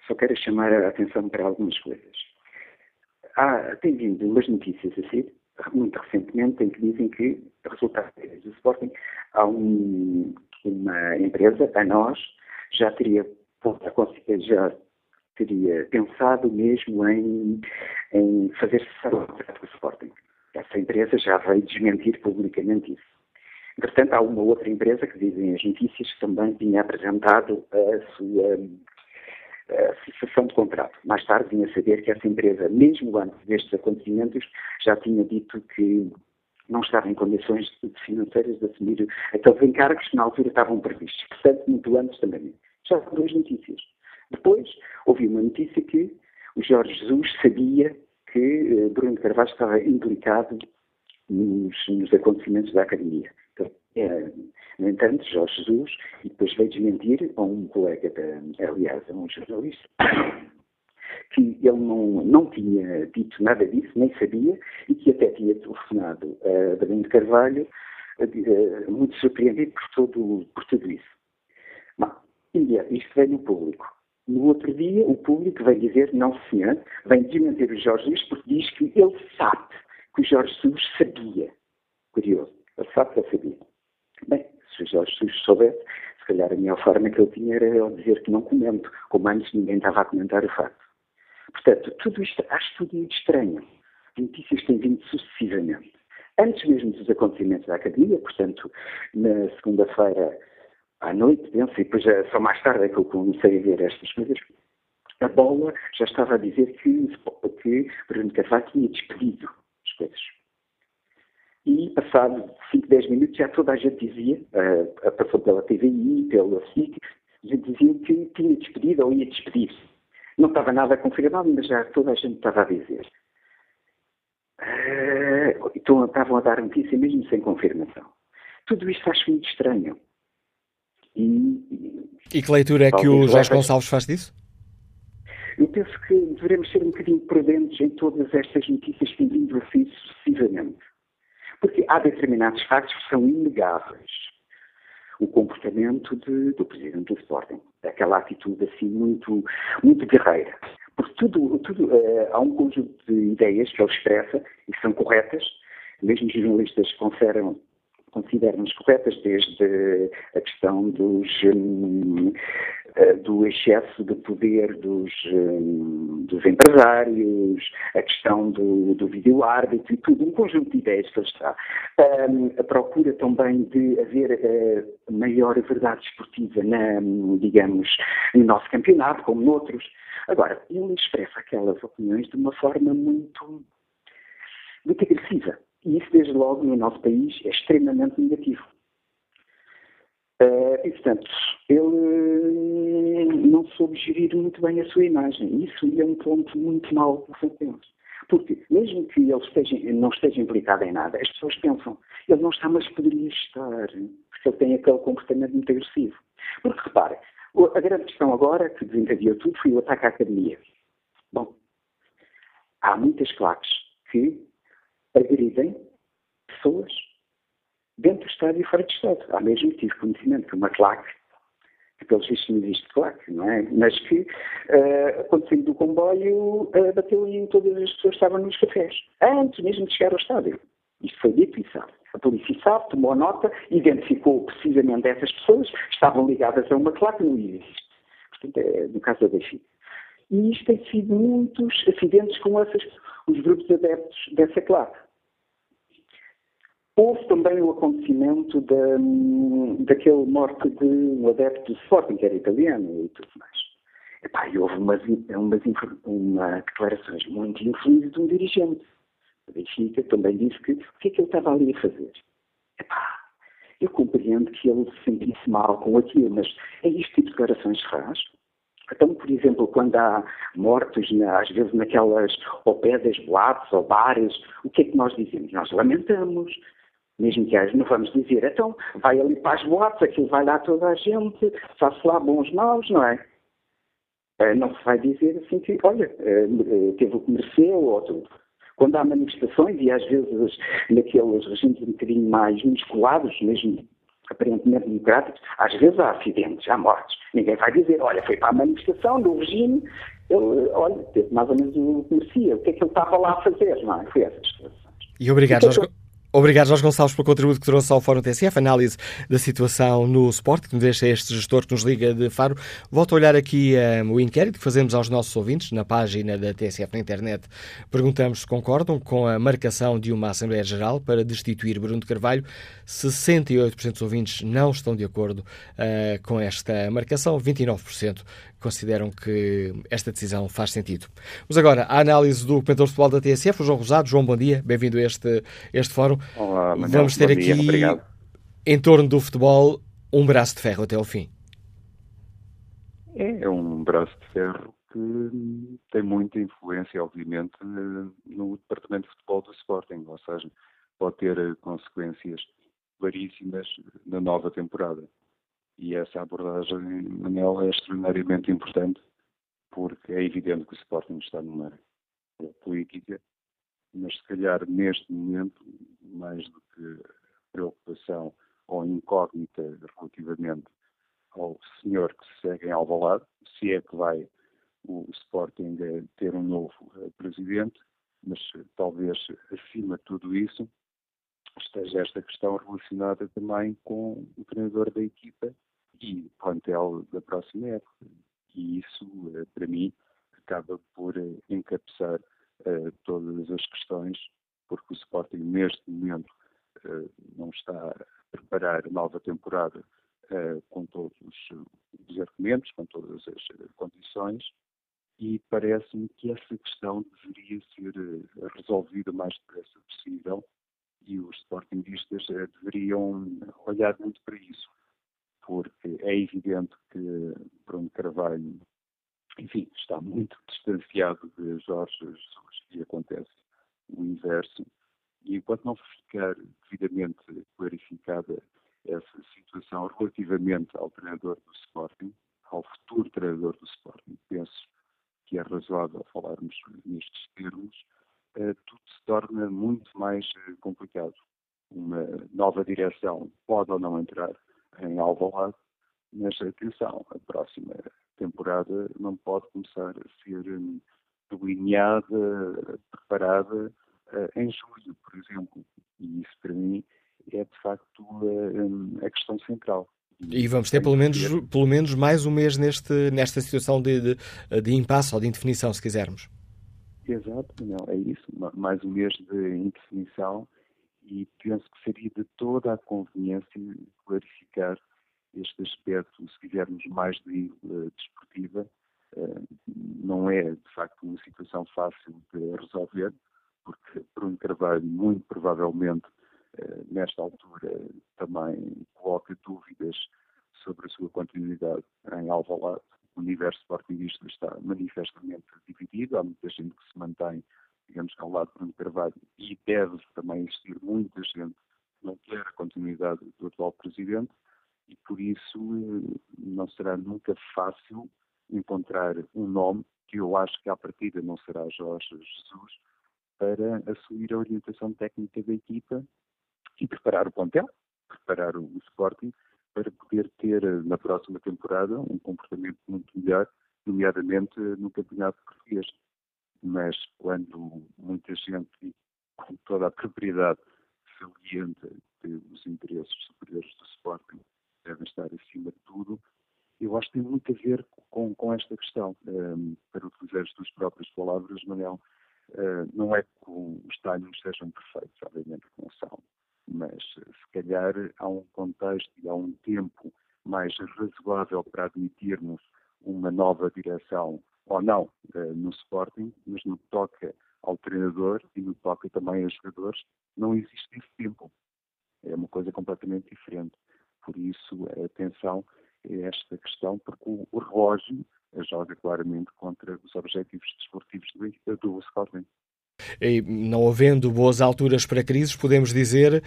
só quero chamar a atenção para algumas coisas. Há, tem vindo umas notícias assim, muito recentemente, em que dizem que, resultado do Sporting, há um, uma empresa, a nós, já teria, já teria pensado mesmo em, em fazer cessar o contrato com o Sporting. Essa empresa já veio desmentir publicamente isso. Entretanto, há uma outra empresa que dizem as notícias que também tinha apresentado a sua a cessação de contrato. Mais tarde vinha saber que essa empresa, mesmo antes destes acontecimentos, já tinha dito que não estava em condições financeiras de assumir aqueles encargos que na altura estavam previstos. Portanto, muito antes também. Já foram duas notícias. Depois, ouvi uma notícia que o Jorge Jesus sabia que eh, Bruno Carvalho estava implicado nos, nos acontecimentos da Academia. Então, é, no entanto, Jorge Jesus, e depois veio desmentir a um colega, de, aliás, a um jornalista, que ele não, não tinha dito nada disso, nem sabia, e que até tinha telefonado a Bruno Carvalho, uh, muito surpreendido por, todo, por tudo isso. Mas, e isto veio no público. No outro dia, o público vem dizer, não senhor, vem desmentir o Jorge Jesus porque diz que ele sabe que o Jorge Jesus sabia. Curioso. Ele sabe que ele sabia. Bem, se o Jorge Jesus soubesse, se calhar a melhor forma que ele tinha era ele dizer que não comento, como antes ninguém estava a comentar o facto. Portanto, tudo isto, acho tudo muito estranho. Notícias têm vindo sucessivamente. Antes mesmo dos acontecimentos da Academia, portanto, na segunda-feira à noite, penso, e depois já, só mais tarde é que eu comecei a ver estas coisas, a bola já estava a dizer que, que Bruno Carvalho tinha despedido as coisas. E, passado 5, 10 minutos, já toda a gente dizia, uh, passou pela TVI, pela SIC, dizia que tinha despedido ou ia despedir-se. Não estava nada confirmado, mas já toda a gente estava a dizer. Uh, então estavam a dar notícia mesmo sem confirmação. Tudo isto acho muito estranho. E, e que leitura é que o Jorge Gonçalves faz disso? Eu penso que devemos ser um bocadinho prudentes em todas estas notícias que têm vindo a sucessivamente. Porque há determinados factos que são inegáveis. O comportamento de, do presidente do Sporting, aquela atitude assim muito, muito guerreira. Porque tudo, tudo, uh, há um conjunto de ideias que ele expressa e que são corretas, mesmo os jornalistas consideram consideramos corretas, desde a questão dos, eh, do excesso de poder dos, um, dos empresários, a questão do, do vídeo-árbitro e tudo, um conjunto de ideias que está. A procura também de haver uh, maior verdade esportiva, na, digamos, no nosso campeonato, como noutros. Agora, ele expressa aquelas opiniões de uma forma muito, muito agressiva. E isso, desde logo, no nosso país é extremamente negativo. Uh, e, portanto, ele não soube gerir muito bem a sua imagem. Isso é um ponto muito mau do Santos. Porque, mesmo que ele esteja, não esteja implicado em nada, as pessoas pensam, ele não está, mas poderia estar, porque ele tem aquele comportamento muito agressivo. Porque, repare, a grande questão agora, que desencadeou tudo, foi o ataque à academia. Bom, há muitas claques que agridem pessoas dentro do estádio e fora do estádio. Há mesmo tive conhecimento que uma claque, que pelos vistos não existe claque, não é? Mas que, uh, quando saiu do comboio, uh, bateu em todas as pessoas que estavam nos cafés, antes mesmo de chegar ao estádio. Isto foi dito e sabe. A polícia sabe, tomou nota, identificou precisamente essas pessoas, estavam ligadas a uma claque, não existe. Portanto, é no caso da Benfica. E isto tem sido muitos acidentes com essas, os grupos adeptos dessa claque. Houve também o acontecimento da, daquele morte de um adepto do Sporting, que era italiano e tudo mais. Epá, e houve umas, umas, umas declarações muito infelizes de um dirigente. O Benfica também disse que o que é que ele estava ali a fazer? Epá, Eu compreendo que ele se sentisse mal com aquilo, mas é isto tipo de declarações raras. Então, por exemplo, quando há mortos, às vezes naquelas, ao das boates ou bares, o que é que nós dizemos? Nós lamentamos, mesmo que haja, não vamos dizer, então vai ali para as boates, aquilo vai lá toda a gente, faz lá bons maus, não é? Eh, não se vai dizer assim que, olha, eh, teve o que mereceu ou tudo. Quando há manifestações, e às vezes naqueles regimes um bocadinho mais musculados, mesmo aparentemente democráticos, às vezes há acidentes, há mortes. Ninguém vai dizer, olha, foi para a manifestação do regime, ele, olha, teve mais ou menos o que merecia. O que é que ele estava lá a fazer, não é? Foi essas coisas. E obrigado, Jorge. Obrigado, Jorge Gonçalves, pelo contributo que trouxe ao Fórum TSF, análise da situação no Sport, que nos deixa este gestor que nos liga de Faro. Volto a olhar aqui um, o inquérito que fazemos aos nossos ouvintes na página da TSF na internet. Perguntamos se concordam com a marcação de uma Assembleia Geral para destituir Bruno de Carvalho. 68% dos ouvintes não estão de acordo uh, com esta marcação, 29% consideram que esta decisão faz sentido. Vamos agora à análise do comentador de futebol da TSF, o João Rosado. João, bom dia, bem-vindo a este, este fórum. Olá, Manuel, Vamos ter aqui, dia, em torno do futebol, um braço de ferro até ao fim. É um braço de ferro que tem muita influência, obviamente, no departamento de futebol do Sporting, ou seja, pode ter consequências claríssimas na nova temporada. E essa abordagem, Manel, é extraordinariamente importante, porque é evidente que o Sporting está numa política, mas se calhar neste momento, mais do que preocupação ou incógnita relativamente ao senhor que se segue em Alvalade, se é que vai o Sporting ter um novo eh, presidente, mas talvez acima de tudo isso esteja esta questão relacionada também com o treinador da equipa e plantel da próxima época. E isso, eh, para mim, acaba por eh, encabeçar uh, todas as questões, porque o Sporting, neste momento, não está a preparar a nova temporada com todos os argumentos, com todas as condições, e parece-me que essa questão deveria ser resolvida o mais depressa possível e os sportingistas deveriam olhar muito para isso porque é evidente que Bruno Carvalho, enfim, está muito distanciado de Jorge Jesus e acontece o inverso. E enquanto não ficar devidamente clarificada essa situação relativamente ao treinador do Sporting, ao futuro treinador do Sporting, penso que é razoável falarmos nestes termos, eh, tudo se torna muito mais eh, complicado. Uma nova direção pode ou não entrar em Alvalade, mas atenção, a próxima temporada não pode começar a ser delineada, preparada uh, em julho, por exemplo. E isso para mim é de facto uh, a questão central. E vamos ter pelo menos, pelo menos mais um mês neste, nesta situação de, de, de impasse ou de indefinição, se quisermos. Exato, não, é isso. Mais um mês de indefinição e penso que seria de toda a conveniência clarificar este aspecto, se quisermos mais de índole desportiva, eh, não é de facto uma situação fácil de resolver, porque Bruno Carvalho, muito provavelmente, eh, nesta altura, também coloca dúvidas sobre a sua continuidade em Alvalade. O universo sportingista está manifestamente dividido, há muita gente que se mantém digamos que ao lado de Bruno Carvalho, e deve também existir muita gente que não quer a continuidade do atual Presidente, e por isso eh, não será nunca fácil encontrar um nome, que eu acho que à partida não será Jorge Jesus, para assumir a orientação técnica da equipa e preparar o plantel, preparar o Sporting, para poder ter eh, na próxima temporada um comportamento muito melhor, nomeadamente no Campeonato Português mas quando muita gente, com toda a propriedade, salienta que os interesses superiores do Sporting devem estar acima de tudo, eu acho que tem muito a ver com, com esta questão. Um, para utilizar as tuas próprias palavras, Manuel, uh, não é que os timings sejam perfeitos, obviamente não são, mas se calhar há um contexto e há um tempo mais razoável para admitirmos uma nova direção ou não uh, no Sporting, mas no que toca ao treinador e no que toca também aos jogadores, não existe esse tempo. É uma coisa completamente diferente. Por isso, atenção a esta questão, porque o, o relógio joga claramente contra os objetivos desportivos do, do Sporting. E não havendo boas alturas para crises, podemos dizer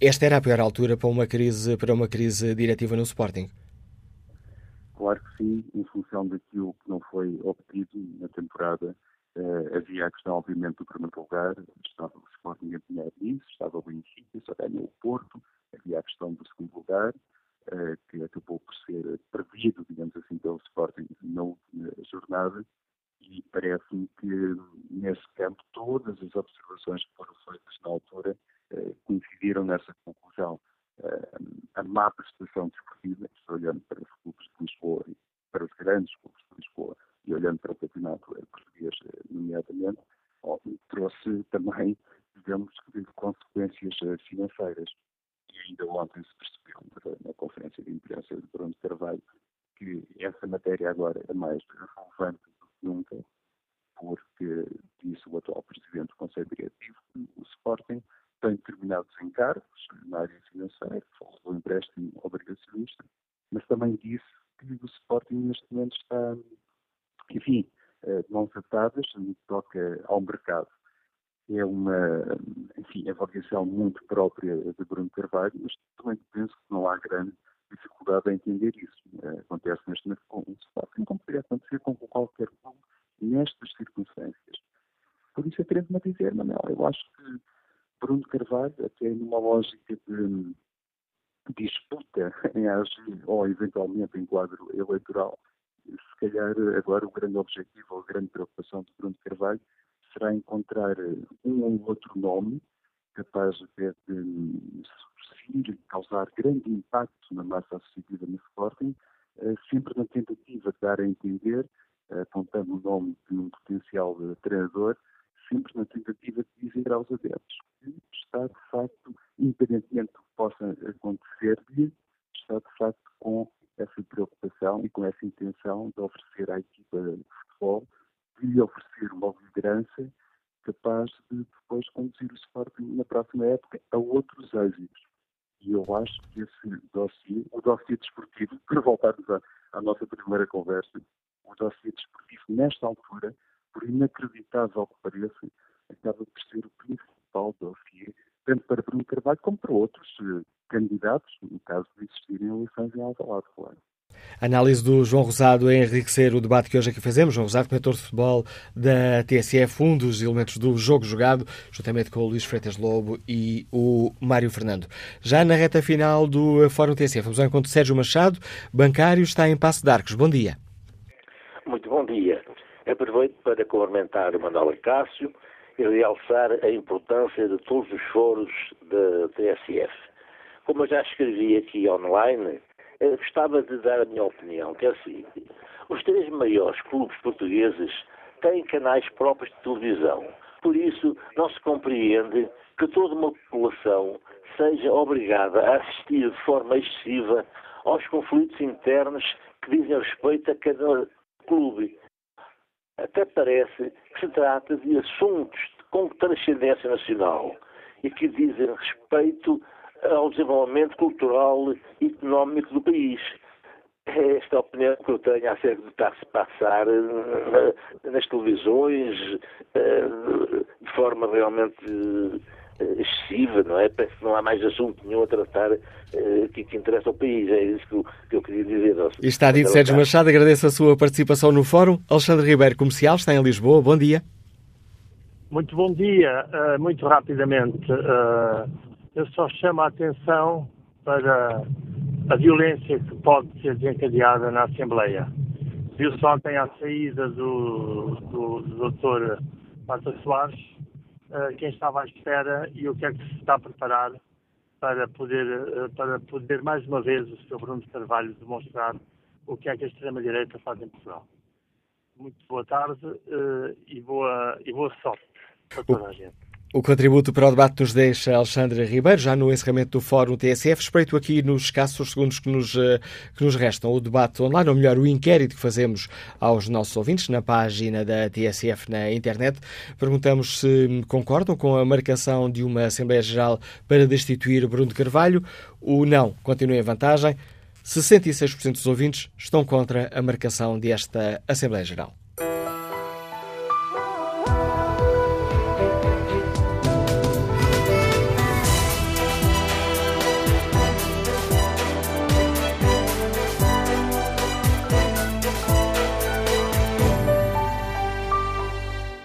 esta era a pior altura para uma crise, para uma crise diretiva no Sporting? Claro que sim, em função daquilo que não foi obtido na temporada. Uh, havia a questão, obviamente, do primeiro lugar, estava o Sporting a ganhar isso, estava o Benfica, só ganhou o Porto, Análise do João Rosado a enriquecer o debate que hoje aqui fazemos. João Rosado, comentor de futebol da TSF, um dos elementos do jogo jogado, juntamente com o Luís Freitas Lobo e o Mário Fernando. Já na reta final do Fórum TSF, vamos ao encontro de Sérgio Machado, bancário, está em Passo de Arcos. Bom dia. Muito bom dia. Aproveito para cumprimentar o Manuel Cássio e realçar a importância de todos os foros da TSF. Como eu já escrevi aqui online, eh, gostava de dar a minha opinião, que é a seguinte. Os três maiores clubes portugueses têm canais próprios de televisão. Por isso, não se compreende que toda uma população seja obrigada a assistir de forma excessiva aos conflitos internos que dizem respeito a cada clube até parece que se trata de assuntos com transcendência nacional e que dizem respeito ao desenvolvimento cultural e económico do país. É esta a opinião que eu tenho acerca do que está a se passar eh, nas televisões eh, de forma realmente eh, excessiva, não é? Parece que não há mais assunto nenhum a tratar uh, que, que, interessa ao país. É isso que eu, que eu queria dizer. E está dito Sérgio Machado, agradeço a sua participação no fórum. Alexandre Ribeiro, comercial, está em Lisboa. Bom dia. Muito bom dia. Uh, muito rapidamente, uh, eu só chamo a atenção para a violência que pode ser desencadeada na Assembleia. Viu-se ontem a saída do, do, do Dr. Marta Soares, uh, quem estava à espera e o que é que se está a preparar para poder, uh, para poder mais uma vez o Sr. Bruno Carvalho demonstrar o que é que a extrema-direita faz em Portugal. Muito boa tarde uh, e, boa, e boa sorte para toda a gente. O contributo para o debate nos deixa Alexandre Ribeiro, já no encerramento do Fórum TSF. Espreito aqui nos escassos segundos que nos, eh, que nos restam o debate online, ou melhor, o inquérito que fazemos aos nossos ouvintes na página da TSF na internet. Perguntamos se concordam com a marcação de uma Assembleia Geral para destituir Bruno Carvalho. O não continua em vantagem. 66% dos ouvintes estão contra a marcação desta Assembleia Geral.